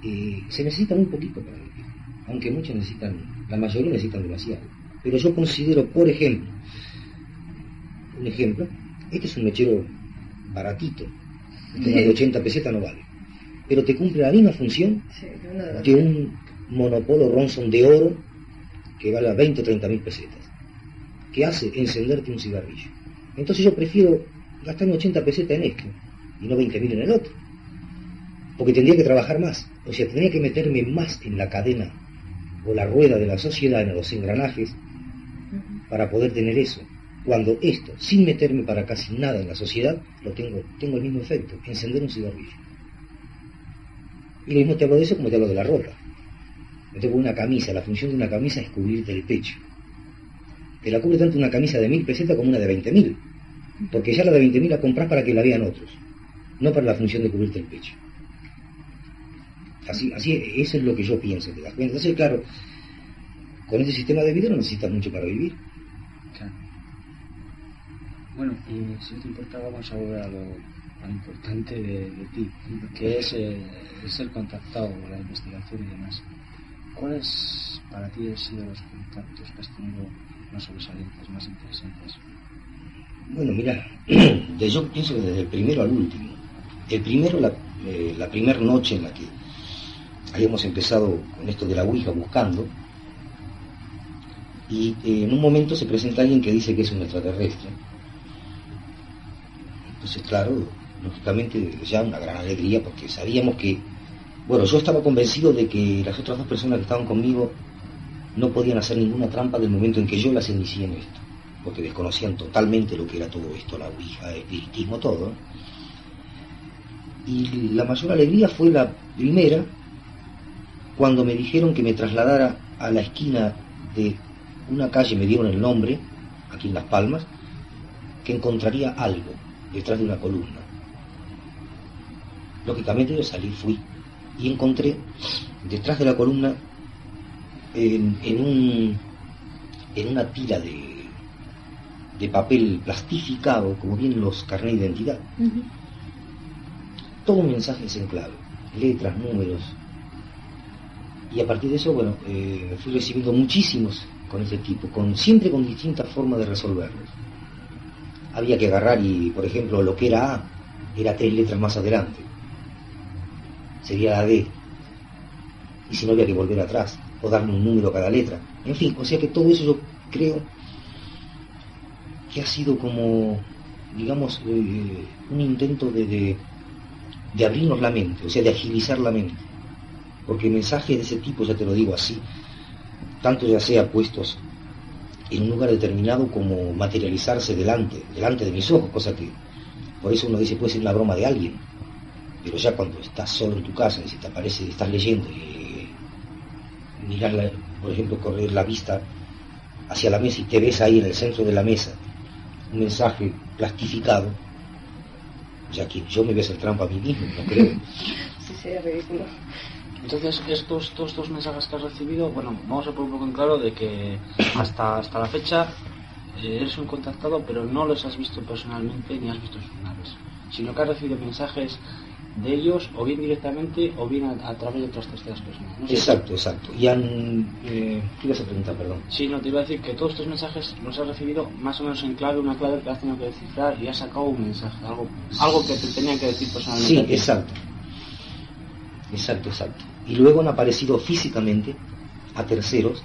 Eh, se necesita muy poquito para vivir, aunque muchos necesitan, la mayoría necesitan demasiado. Pero yo considero, por ejemplo, un ejemplo, este es un mechero baratito, este de 80 pesetas no vale, pero te cumple la misma función Sí, de un monopolo Ronson de oro que vale a 20 o 30 mil pesetas, que hace encenderte un cigarrillo. Entonces yo prefiero gastarme 80 pesetas en esto y no 20 mil en el otro, porque tendría que trabajar más, o sea, tendría que meterme más en la cadena o la rueda de la sociedad, en los engranajes, para poder tener eso. Cuando esto, sin meterme para casi nada en la sociedad, lo tengo, tengo el mismo efecto, encender un cigarrillo. Y lo mismo te hablo de eso como te hablo de la ropa. Me tengo una camisa, la función de una camisa es cubrirte el pecho. Te la cubre tanto una camisa de mil pesetas como una de veinte mil. Porque ya la de veinte mil la compras para que la vean otros, no para la función de cubrirte el pecho. Así, así, eso es lo que yo pienso, ¿te das cuenta? Entonces, claro, con este sistema de vida no necesitas mucho para vivir. Claro. Bueno, si te importa, vamos a volver a lo, importante de, ti, que es eh, el ser contactado, la investigación y demás. ¿Cuáles para ti han sido los contactos que has tenido más sobresalientes, más interesantes? Bueno, mira, yo pienso que desde el primero al último. El primero, la, eh, primera noche en la que habíamos empezado con esto de la Ouija buscando, y eh, en un momento se presenta alguien que dice que es un extraterrestre. Entonces, claro, lógicamente ya una gran alegría porque sabíamos que, bueno, yo estaba convencido de que las otras dos personas que estaban conmigo no podían hacer ninguna trampa del momento en que yo las inicié en esto, porque desconocían totalmente lo que era todo esto, la Ouija, el espiritismo, todo. Y la mayor alegría fue la primera, cuando me dijeron que me trasladara a la esquina de una calle, me dieron el nombre, aquí en Las Palmas, que encontraría algo detrás de una columna. Lógicamente yo salí, fui, y encontré detrás de la columna, en, en un, en una tira de, de papel plastificado, como vienen los carnets de identidad, Ujú. todo un mensaje en clave, letras, números. Y a partir de eso, bueno, eh, fui recibiendo muchísimos con ese tipo, con, siempre con distintas formas de resolverlos. Había que agarrar y, por ejemplo, lo que era A era tres letras más adelante. Sería la D. Y si no había que volver atrás, o darle un número a cada letra. En fin, o sea que todo eso yo creo que ha sido como, digamos, eh, un intento de, de, de abrirnos la mente, o sea, de agilizar la mente. Porque mensajes de ese tipo, ya te lo digo así, tanto ya sea puestos en un lugar determinado como materializarse delante, delante de mis ojos, cosa que por eso uno dice puede ser una broma de alguien, pero ya cuando estás solo en tu casa y se te aparece, estás leyendo y mirar, la- por ejemplo, correr la vista hacia la mesa y te ves ahí en el centro de la mesa un mensaje plastificado, ya que yo me voy a hacer trampa a mí mismo, no creo. Sí, sería ridículo. Entonces, estos, todos estos mensajes que has recibido, bueno, vamos a poner un poco en claro de que hasta, hasta la fecha eh, eres un contactado, pero no los has visto personalmente ni has visto sus naves, sino que has recibido mensajes de ellos, o bien directamente, o bien a, a través de otras terceras personas. ¿no? Exacto, exacto. Y han... Eh, ¿Qué ibas a preguntar, perdón? Sí, no, te iba a decir que todos estos mensajes los has recibido más o menos en clave, una clave que has tenido que descifrar y has sacado un mensaje, algo, algo que te tenían que decir personalmente. Sí, exacto. Exacto, exacto. Y luego han aparecido físicamente a terceros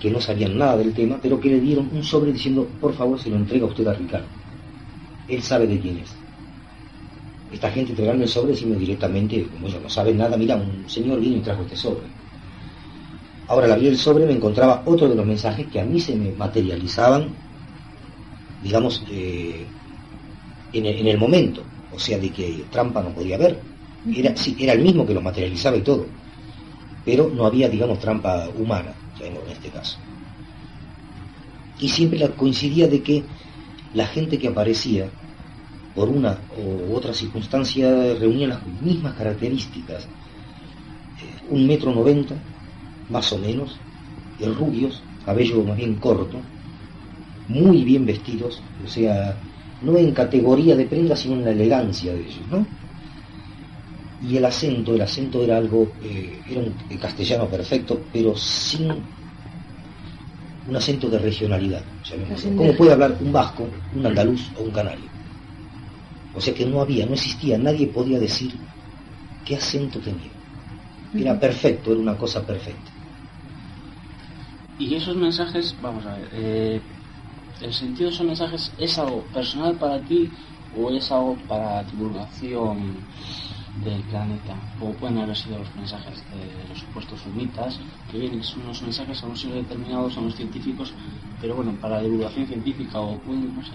que no sabían nada del tema, pero que le dieron un sobre diciendo, por favor, se lo entrega usted a Ricardo. Él sabe de quién es. Esta gente entregando el sobre diciendo directamente, como ellos no saben nada, mira, un señor vino y trajo este sobre. Ahora, al abrir el sobre me encontraba otro de los mensajes que a mí se me materializaban, digamos, eh, en, el, en el momento. O sea, de que trampa no podía haber. Era, sí, era el mismo que lo materializaba y todo, pero no había, digamos, trampa humana, en este caso. Y siempre coincidía de que la gente que aparecía, por una u otra circunstancia, reunía las mismas características. Eh, un metro noventa, más o menos, rubios, cabello más bien corto, muy bien vestidos, o sea, no en categoría de prenda, sino en la elegancia de ellos, ¿no? Y el acento, el acento era algo, eh, era un castellano perfecto, pero sin un acento de regionalidad. ¿Cómo puede hablar un vasco, un andaluz o un canario? O sea que no había, no existía, nadie podía decir qué acento tenía. Era perfecto, era una cosa perfecta. Y esos mensajes, vamos a ver, eh, ¿el sentido de esos mensajes es algo personal para ti o es algo para divulgación del planeta? O pueden haber sido los mensajes de los supuestos sumitas, que vienen, son unos mensajes a un siglo determinado, son los científicos, pero bueno, para divulgación científica o pueden, no sé.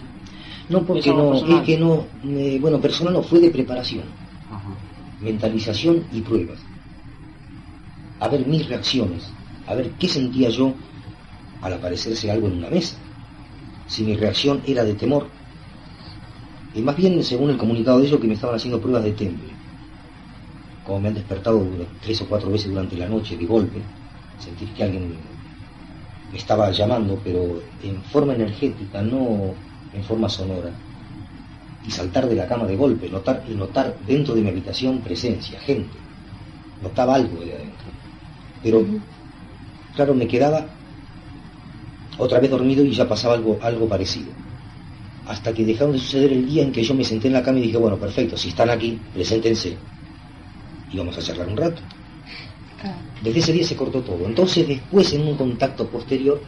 No, porque no, es que no, eh, bueno, personal no fue de preparación, mentalización y pruebas. A ver mis reacciones, a ver qué sentía yo al aparecerse algo en una mesa. Si mi reacción era de temor, y más bien según el comunicado de ellos que me estaban haciendo pruebas de temple. Como me han despertado tres o cuatro veces durante la noche de golpe, sentir que alguien me estaba llamando, pero en forma energética, no en forma sonora. Y saltar de la cama de golpe, notar, y notar dentro de mi habitación presencia, gente. Notaba algo de adentro. Pero, claro, me quedaba otra vez dormido y ya pasaba algo, algo parecido. Hasta que dejaron de suceder el día en que yo me senté en la cama y dije, bueno, perfecto, si están aquí, preséntense y vamos a charlar un rato. Desde ese día se cortó todo. Entonces después, en un contacto posterior,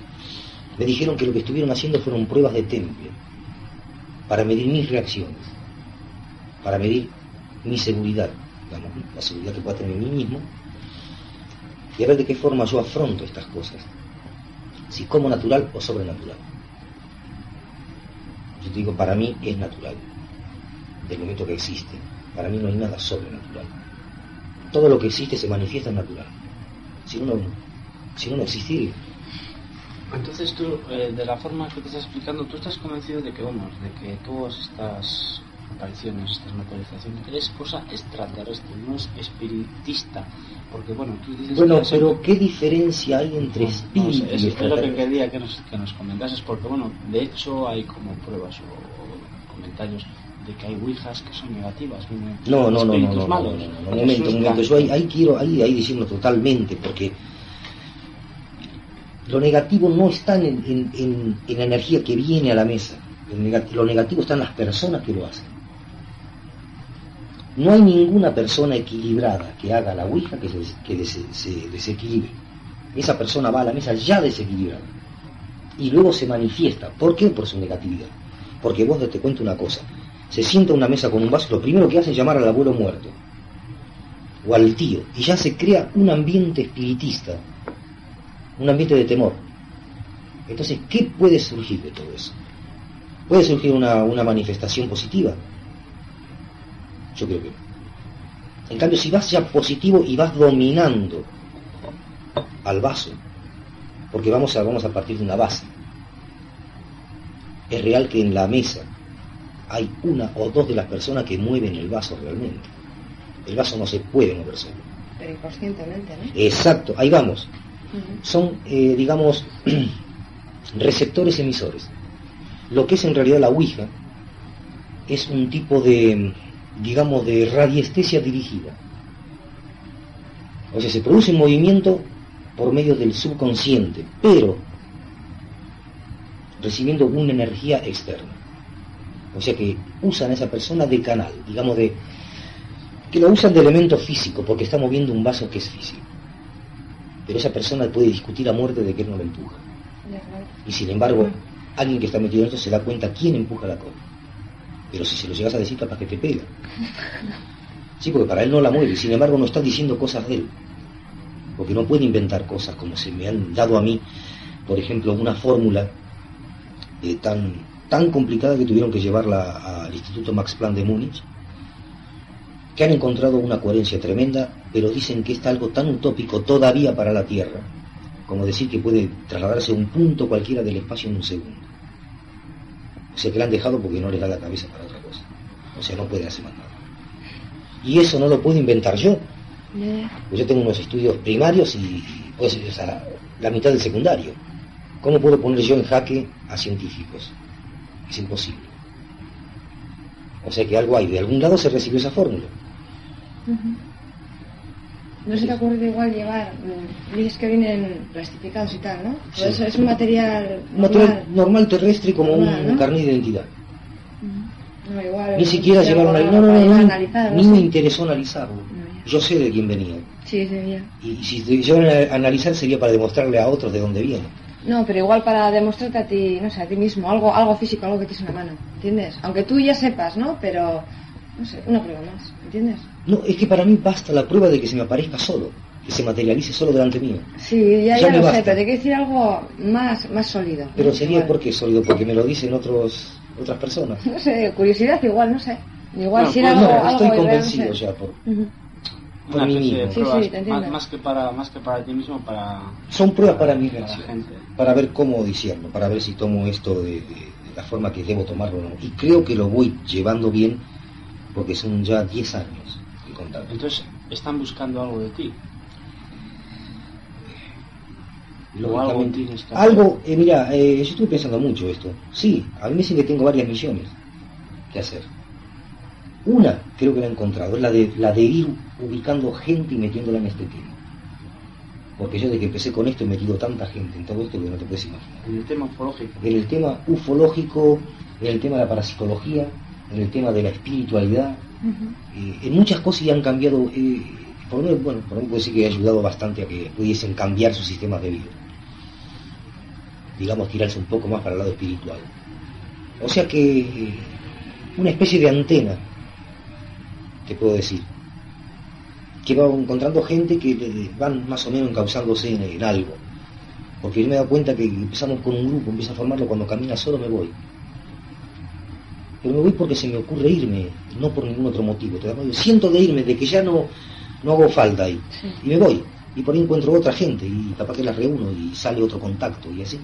me dijeron que lo que estuvieron haciendo fueron pruebas de temple, para medir mis reacciones, para medir mi seguridad, digamos, la seguridad que pueda tener en mí mismo, y a ver de qué forma yo afronto estas cosas si como natural o sobrenatural. Yo te digo, para mí es natural, del momento que existe. Para mí no hay nada sobrenatural. Todo lo que existe se manifiesta en natural. Si no, si no, no existiría. Entonces tú, eh, de la forma que te estás explicando, tú estás convencido de que, vamos, de que todas estas apariciones, estas materializaciones, es cosa extraterrestre, no es espiritista. Porque, bueno, tú dices. Bueno, pero ¿qué diferencia hay entre espíritu y es, lo que quería que nos, que nos comentases, porque, bueno, de hecho hay como pruebas o, comentarios de que hay ouijas que son negativas. No, no, no, no, no, malos, no, no, un momento, un momento. Yo ahí, quiero, ahí, ahí decirlo totalmente, porque lo negativo no está en, en, en, la energía que viene a la mesa. lo negativo está en las personas que lo hacen. No hay ninguna persona equilibrada que haga la Ouija que, se, que se desequilibre. Esa persona va a la mesa ya desequilibrada. Y luego se manifiesta. ¿Por qué? Por su negatividad. Porque vos te cuento una cosa. Se sienta a una mesa con un vaso, lo primero que hace es llamar al abuelo muerto. O al tío. Y ya se crea un ambiente espiritista. Un ambiente de temor. Entonces, ¿qué puede surgir de todo eso? Puede surgir una, una manifestación positiva yo creo que En cambio, si vas ya positivo y vas dominando al vaso, porque vamos a, vamos a partir de una base, es real que en la mesa hay una o dos de las personas que mueven el vaso realmente. El vaso no se puede mover solo. Pero inconscientemente, ¿no? Exacto, ahí vamos. Son, eh, digamos, receptores emisores. Lo que es en realidad la Ouija es un tipo de, digamos, de radiestesia dirigida. O sea, se produce un movimiento por medio del subconsciente, pero recibiendo una energía externa. O sea que usan a esa persona de canal, digamos de que lo usan de elemento físico, porque está moviendo un vaso que es físico. Pero esa persona puede discutir a muerte de que él no lo empuja. Y sin embargo, alguien que está metido en esto se da cuenta quién empuja la copa. Pero si se lo llegas a decir, capaz que te pega. Sí, porque para él no la mueve, sin embargo no está diciendo cosas de él. Porque no puede inventar cosas como se me han dado a mí, por ejemplo, una fórmula eh, tan, tan complicada que tuvieron que llevarla al Instituto Max Planck de Múnich. Que han encontrado una coherencia tremenda, pero dicen que está algo tan utópico todavía para la Tierra, como decir que puede trasladarse un punto cualquiera del espacio en un segundo. O sea que la han dejado porque no les da la cabeza para otra cosa. O sea, no puede hacer más nada. Y eso no lo puedo inventar yo. Pues yo tengo unos estudios primarios y pues, la mitad del secundario. ¿Cómo puedo poner yo en jaque a científicos? Es imposible. O sea que algo hay. De algún lado se recibió esa fórmula. No se te ocurre igual llevar, mm, dices que vienen plastificados y tal, ¿no? Sí. Eso es un material normal, normal terrestre como normal, un ¿no? carnet de identidad. No, igual, ni siquiera llevaron ahí, no, no, no, no, ni me interesó analizarlo. Yo sé de quién venía. Sí, sí, ya. Y si te llevan a analizar sería para demostrarle a otros de dónde viene. No, pero igual para demostrarte a ti, no sé, a ti mismo, algo, algo físico, algo que tienes en la mano, ¿entiendes? Aunque tú ya sepas, ¿no? Pero, no sé, una prueba más, ¿entiendes? No, es que para mí basta la prueba de que se me aparezca solo, que se materialice solo delante mío. Sí, ya, ya, ya lo basta. sé, pero te quiero decir algo más, más sólido. Pero ¿no? sería, ¿por qué sólido? Porque me lo dicen otros, otras personas. No sé, curiosidad igual, no sé. Igual no, si pues era no, algo, estoy algo convencido no sé. ya por... Uh -huh. por Una mí especie de mismo. Sí, pruebas, sí, te entiendo. más, más que para más que para ti mismo para Son pruebas para mi para gente para ver cómo disierno, para ver si tomo esto de, de- de la forma que debo tomarlo o no. Y creo que lo voy llevando bien porque son ya 10 años de contacto. entonces están buscando algo de ti algo tienes que hacer. algo, eh, mira, eh, yo estuve pensando mucho esto. Sí, a mí me dicen que tengo varias misiones que hacer. Una creo que la he encontrado, es la de, la de ir ubicando gente y metiéndola en este tema. Porque yo desde que empecé con esto he metido tanta gente en todo esto que no te puedes imaginar. en el tema ufológico En el tema ufológico, en el tema de la parapsicología, en el tema de la espiritualidad, eh, en muchas cosas ya han cambiado, eh, por lo menos, bueno, por lo puedo decir que ha ayudado bastante a que pudiesen cambiar sus sistemas de vida. Digamos, tirarse un poco más para el lado espiritual. O sea que eh, una especie de antena, te puedo decir, que va encontrando gente que van más o menos encauzándose en, en algo. Porque yo me he dado cuenta que empezamos con un grupo, empiezo a formarlo, cuando camina solo me voy. Pero me voy porque se me ocurre irme, no por ningún otro motivo. Cuenta, Siento de irme, de que ya no, no hago falta ahí. Sí. Y me voy. Y por ahí encuentro otra gente y capaz que las reúno y sale otro contacto y así.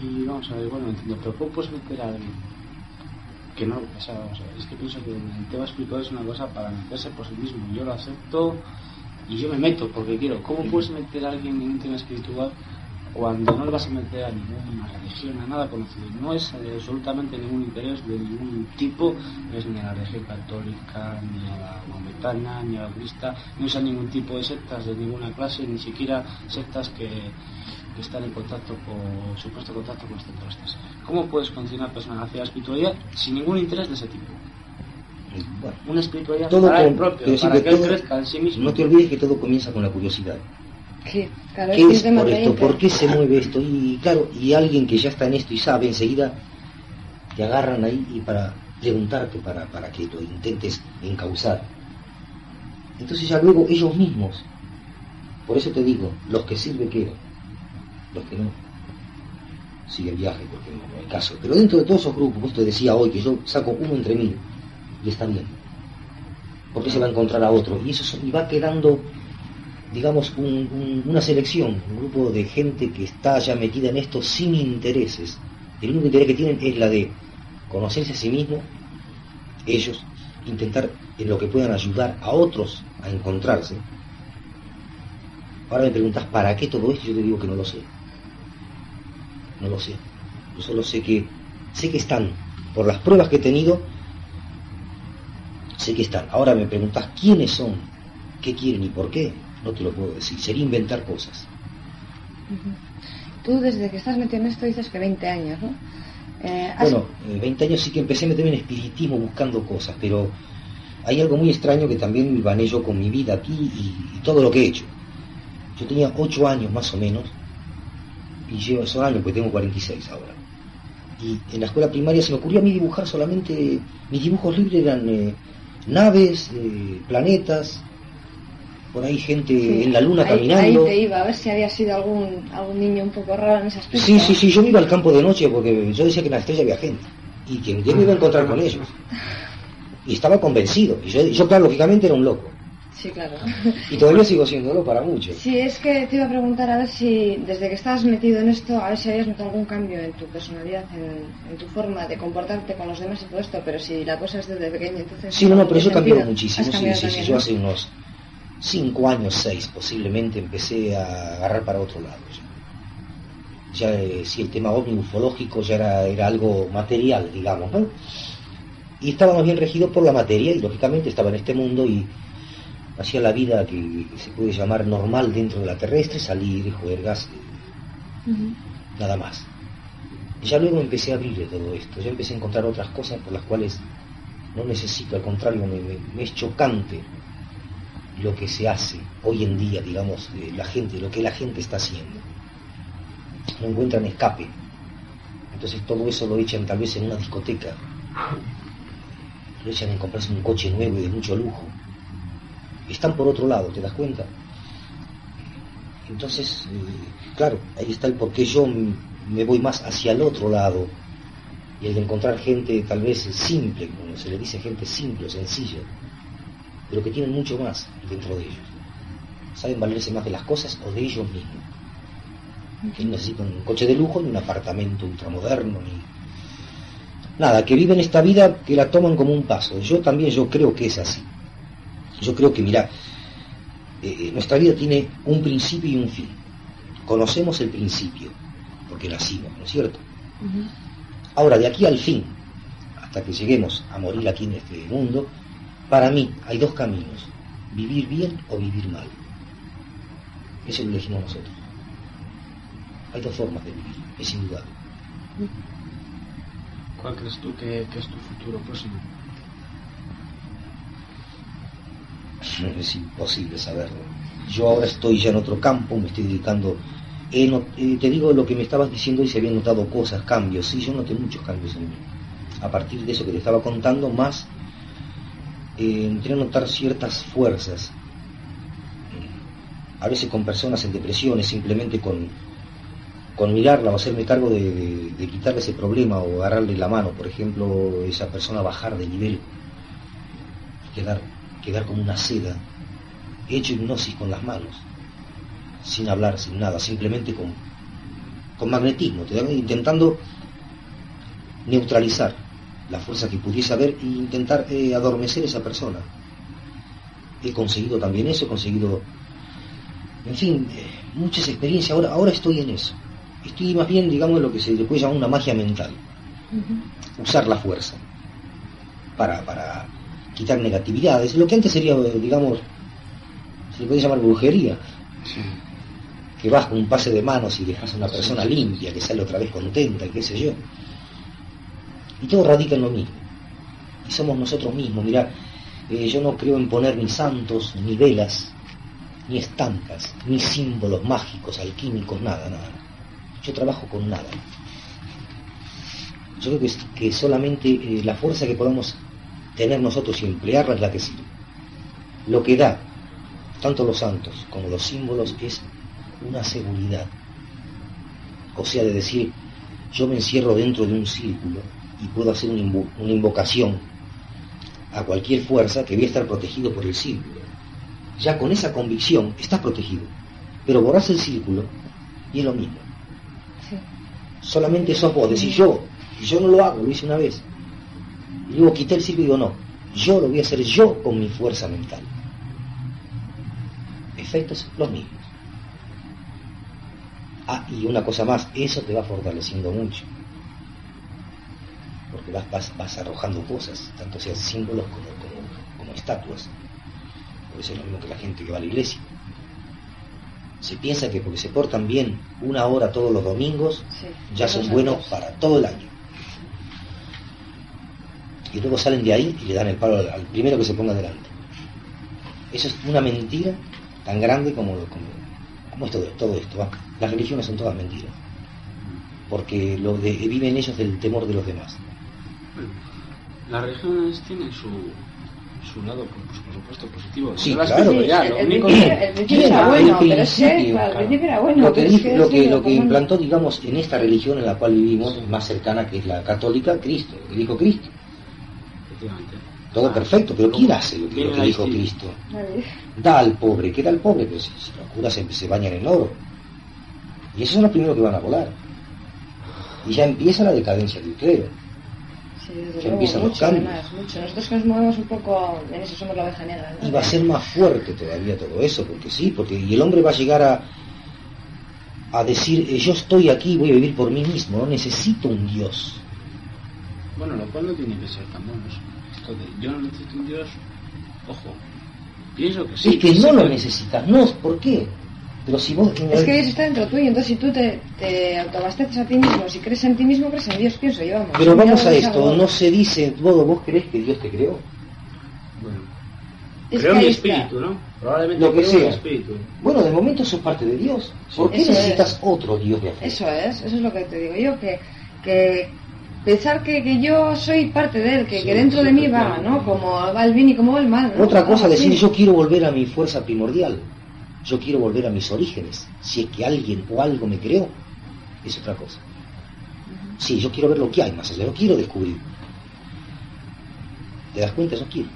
y vamos a ver bueno entiendo pero cómo puedes meter a alguien que no o sea, o sea, es que pienso que el tema espiritual es una cosa para meterse por sí mismo yo lo acepto y yo me meto porque quiero ¿cómo puedes meter a alguien en un tema espiritual cuando no le vas a meter a ninguna religión, a nada conocido. No es eh, absolutamente ningún interés de ningún tipo, no es ni a la religión católica, ni a la maometana, ni a la budista, no es a ningún tipo de sectas de ninguna clase, ni siquiera sectas que, que están en contacto con, supuesto contacto con extraterrestres. ¿Cómo puedes conducir a una persona hacia la espiritualidad sin ningún interés de ese tipo? Bueno, Una espiritualidad todo para con- propio, para que que él todo- crezca en sí mismo. no te olvides que todo comienza con la curiosidad. Sí, claro, ¿Qué es por esto? ¿Por qué se mueve esto? Y claro, y alguien que ya está en esto y sabe enseguida, te agarran ahí y para preguntarte, para, para que lo intentes encauzar. Entonces ya luego ellos mismos, por eso te digo, los que sirve quedan, los que no, siguen viaje porque no, no hay caso. Pero dentro de todos esos grupos, vos te decía hoy que yo saco uno entre mil y está bien. Porque se va a encontrar a otro y eso y va quedando digamos, un- un- una selección, un grupo de gente que está ya metida en esto sin intereses. El único interés que tienen es la de conocerse a sí mismo, ellos, intentar en lo que puedan ayudar a otros a encontrarse. Ahora me preguntas, ¿para qué todo esto? Yo te digo que no lo sé. No lo sé. Yo solo sé que, sé que están, por las pruebas que he tenido, sé que están. Ahora me preguntas, ¿quiénes son? ¿Qué quieren y por qué? No te lo puedo decir. Sería inventar cosas. Tú desde que estás metido en esto dices que 20 años, ¿no? Eh, has- Bueno, eh, 20 años sí que empecé a meterme en espiritismo buscando cosas, pero hay algo muy extraño que también gané yo con mi vida aquí y, y todo lo que he hecho. Yo tenía 8 años más o menos, y llevo esos años, porque tengo 46 ahora. Y en la escuela primaria se me ocurrió a mí dibujar solamente, mis dibujos libres eran eh, naves, eh, planetas, por ahí gente sí. en la luna ahí, caminando. Ahí te iba, a ver si había sido algún, algún niño un poco raro en ese aspecto. Sí, sí, sí, yo me iba al campo de noche porque yo decía que en la estrella había gente y que día me iba a encontrar con ellos. Y estaba convencido. Y yo, yo claro, lógicamente era un loco. Sí, claro. Y todavía sigo siéndolo para muchos. Sí, es que te iba a preguntar a ver si desde que estás metido en esto, a ver si habías notado algún cambio en tu personalidad, en, tu forma de comportarte con los demás y todo esto, pero si la cosa es desde pequeño, entonces... Sí, no, no, pero yo cambié muchísimo. Sí, sí, sí, yo hace unos cinco años, seis posiblemente, empecé a agarrar para otro lado. Ya, ya eh, si el tema ufológico ya era, era algo material, digamos, ¿no? Y estábamos bien regidos por la materia y lógicamente estaba en este mundo y hacía la vida que se puede llamar normal dentro de la terrestre, salir, juegas, nada más. Ya luego empecé a abrir de todo esto, ya empecé a encontrar otras cosas por las cuales no necesito, al contrario, me, es chocante lo que se hace hoy en día, digamos, la gente, lo que la gente está haciendo. No encuentran escape. Entonces todo eso lo echan tal vez en una discoteca, lo echan en comprarse un coche nuevo y de mucho lujo están por otro lado, ¿te das cuenta? Entonces, eh, claro, ahí está el por qué yo me voy más hacia el otro lado y el de encontrar gente tal vez simple, como se le dice gente simple, sencilla, pero que tienen mucho más dentro de ellos. Saben valerse más de las cosas o de ellos mismos. Que no necesitan un coche de lujo, ni un apartamento ultramoderno, ni... Nada, que viven esta vida que la toman como un paso. Yo también, yo creo que es así. Yo creo que, mira, eh, nuestra vida tiene un principio y un fin. Conocemos el principio, porque nacimos, ¿no es cierto? Ahora, de aquí al fin, hasta que lleguemos a morir aquí en este mundo, para mí hay dos caminos, vivir bien o vivir mal. Eso lo elegimos nosotros. Hay dos formas de vivir, es indudable. ¿Cuál crees tú que es tu futuro próximo? es imposible saberlo. Yo ahora estoy ya en otro campo, me estoy dedicando... Eh, te digo lo que me estabas diciendo y se habían notado cosas, cambios. Sí, yo noté muchos cambios en mí. A partir de eso que te estaba contando, más eh, entré a notar ciertas fuerzas. A veces con personas en depresiones, simplemente con, con mirarla o hacerme cargo de, quitarle ese problema o agarrarle la mano, por ejemplo, esa persona bajar de nivel, quedar quedar como una seda, hecho hipnosis con las manos, sin hablar, sin nada, simplemente con, con magnetismo, intentando neutralizar la fuerza que pudiese haber e intentar eh, adormecer a esa persona. He conseguido también eso, he conseguido, en fin, eh, muchas experiencias. Ahora, ahora estoy en eso. Estoy más bien, digamos, lo que se le puede llamar una magia mental. Usar la fuerza para, para quitar negatividades, lo que antes sería, digamos, se le puede llamar brujería. Que vas con un pase de manos y dejas a una persona limpia, que sale otra vez contenta, y qué sé yo. Y todo radica en lo mismo. Y somos nosotros mismos. Mira, eh, yo no creo en poner ni santos, ni velas, ni estancas, ni símbolos mágicos, alquímicos, nada, nada. Yo trabajo con nada. Yo creo que, que solamente eh, la fuerza que podamos tener nosotros y emplearla es la que sirve. Lo que da tanto los santos como los símbolos es una seguridad. O sea, de decir, yo me encierro dentro de un círculo y puedo hacer una, invocación a cualquier fuerza que voy a estar protegido por el círculo. Ya con esa convicción estás protegido. Pero borras el círculo y es lo mismo. Solamente sos vos. Decís yo, yo no lo hago, lo hice una vez. Y luego quité el círculo y digo, no, yo lo voy a hacer yo con mi fuerza mental. Efectos los mismos. Ah, y una cosa más, eso te va fortaleciendo mucho. Porque vas, vas, arrojando cosas, tanto sean símbolos como, como, estatuas. Por eso es lo mismo que la gente que va a la iglesia. Se piensa que porque se portan bien una hora todos los domingos, ya son buenos para todo el año y luego salen de ahí y le dan el palo al, primero que se ponga delante. Eso es una mentira tan grande como, como, es todo, esto. Las religiones son todas mentiras, porque lo de, viven ellos del temor de los demás. Las religiones tienen su, su lado, pues, por supuesto, positivo. Sí, claro. el, principio era bueno, pero es que, era bueno. Lo que, lo que, lo que implantó, digamos, en esta religión en la cual vivimos, más cercana, que es la católica, Cristo, que dijo Cristo Todo Ah, perfecto, pero ¿quién hace lo que, ¿quién lo dijo? Cristo? Da al pobre, ¿qué da al pobre? Pero si, si los curas se, se bañan en oro. Y esos son los primeros que van a volar. Y ya empieza la decadencia del clero. Que luego, empiezan los mucho, cambios. además, mucho. Nosotros que nos movemos un poco, en eso somos la oveja negra, ¿no? Y va a ser más fuerte todavía todo eso, porque sí, porque y el hombre va a llegar a, a decir, eh, yo estoy aquí, voy a vivir por mí mismo, no necesito un Dios. Bueno, lo cual no tiene que ser tan bueno. Esto de yo no necesito un Dios, ojo, pienso que sí. es que sí, no lo pero- necesitas, no, ¿por qué? Pero si vos... Es que Dios está dentro tuyo, entonces si tú te, te autoabasteces a ti mismo, si crees en ti mismo, crees en Dios, pienso yo, vamos. Pero vamos a esto, no se dice, vos, vos crees que Dios te creó. Bueno, Es creo mi espíritu, ¿no? Probablemente Lo que creo mi sea. espíritu. Bueno, de momento sos parte de Dios. ¿Por qué Eso necesitas es. otro Dios de afuera? Eso es, eso es lo que te digo yo, que, que pensar que, que yo soy parte de él, que, Sí, que dentro sí, de mí va. ¿no? Como va el bien y como va el mal. ¿no? Otra cosa, Ah, decir sí. yo quiero volver a mi fuerza primordial, yo quiero volver a mis orígenes, si es que alguien o algo me creó, es otra cosa. Sí, yo quiero ver lo que hay más allá, yo quiero descubrir. ¿Te das cuenta? Yo quiero.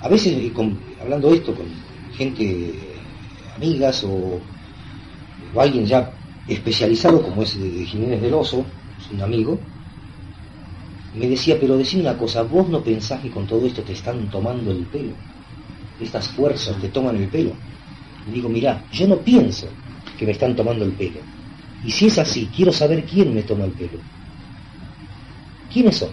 A veces, y con- hablando esto con gente, eh, amigas o, alguien ya especializado como es eh, Jiménez del Oso, es un amigo, me decía, pero decime una cosa, vos no pensás que con todo esto te están tomando el pelo, estas fuerzas te toman el pelo. Digo, mirá, yo no pienso que me están tomando el pelo. Y si es así, quiero saber quién me toma el pelo. ¿Quiénes son?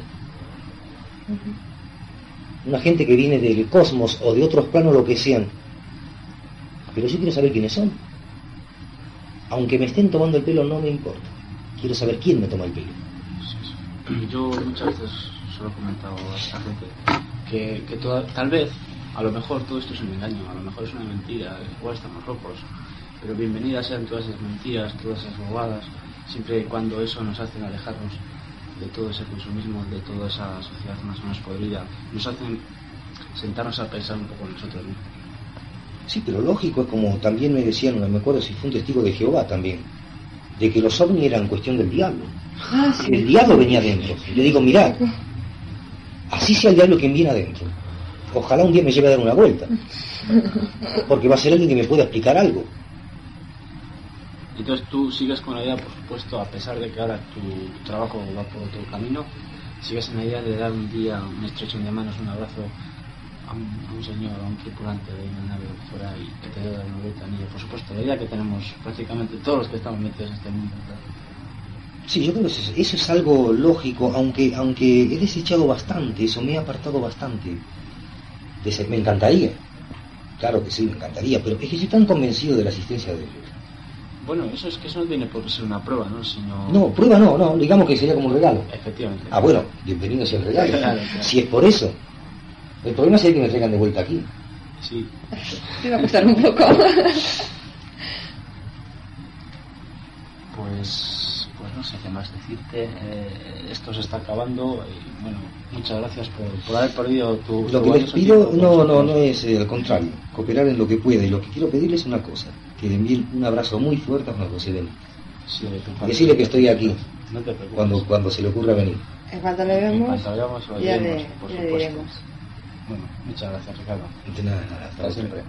Una gente que viene del cosmos o de otros planos, lo que sean. Pero yo quiero saber quiénes son. Aunque me estén tomando el pelo, no me importa. Quiero saber quién me toma el pelo. Yo muchas veces se lo he comentado a esta gente que, que toda- tal vez, a lo mejor todo esto es un engaño, a lo mejor es una mentira, igual estamos locos, pero bienvenidas sean todas esas mentiras, todas esas bobadas, siempre y cuando eso nos hacen alejarnos de todo ese consumismo, de toda esa sociedad más o menos podrida, nos hacen sentarnos a pensar un poco nosotros mismos. Sí, pero lógico es como también me decían, no me acuerdo si fue un testigo de Jehová también, de que los ovnis eran cuestión del diablo. Ah, sí. El diablo venía adentro. Le digo, mirá, así sea el diablo quien viene adentro. Ojalá un día me lleve a dar una vuelta. Porque va a ser alguien que me pueda explicar algo. Entonces tú sigues con la idea, por supuesto, a pesar de que ahora tu, trabajo va por otro camino, sigues en la idea de dar un día un estrecho de manos, un abrazo a un, a un señor, a un tripulante de una nave fuera y que te dé una vuelta anillo. Por supuesto, la idea que tenemos prácticamente todos los que estamos metidos en este mundo. ¿verdad? Sí, yo creo que eso, es- eso es algo lógico, aunque, aunque he desechado bastante, eso me ha apartado bastante. De ser- me encantaría, claro que sí, me encantaría, pero es que estoy tan convencido de la existencia de Dios. Bueno, eso es que eso no tiene por qué ser una prueba, ¿no? Sino... No, prueba no, no, digamos que sería como un regalo. Efectivamente. Ah, bueno, bienvenido sea el regalo. Claro, claro. Si es por eso. El problema sería que me traigan de vuelta aquí. Sí. Te va a costar un poco. Pues no sé qué más decirte. Eh, esto se está acabando y bueno, muchas gracias por, por haber perdido tu. Lo tu que les pido, no, no, no es eh, al contrario, cooperar en lo que pueda. Y lo que quiero pedirles es una cosa, que le envíen un abrazo muy fuerte a Juan José Beni. Sí. Decirle que estoy aquí, No te preocupes. cuando, cuando se le ocurra venir. En cuanto le En vemos, cuanto veamos, lo ya diremos, le, por ya le supuesto. diremos. Bueno, muchas gracias, Ricardo. De nada, nada, hasta siempre.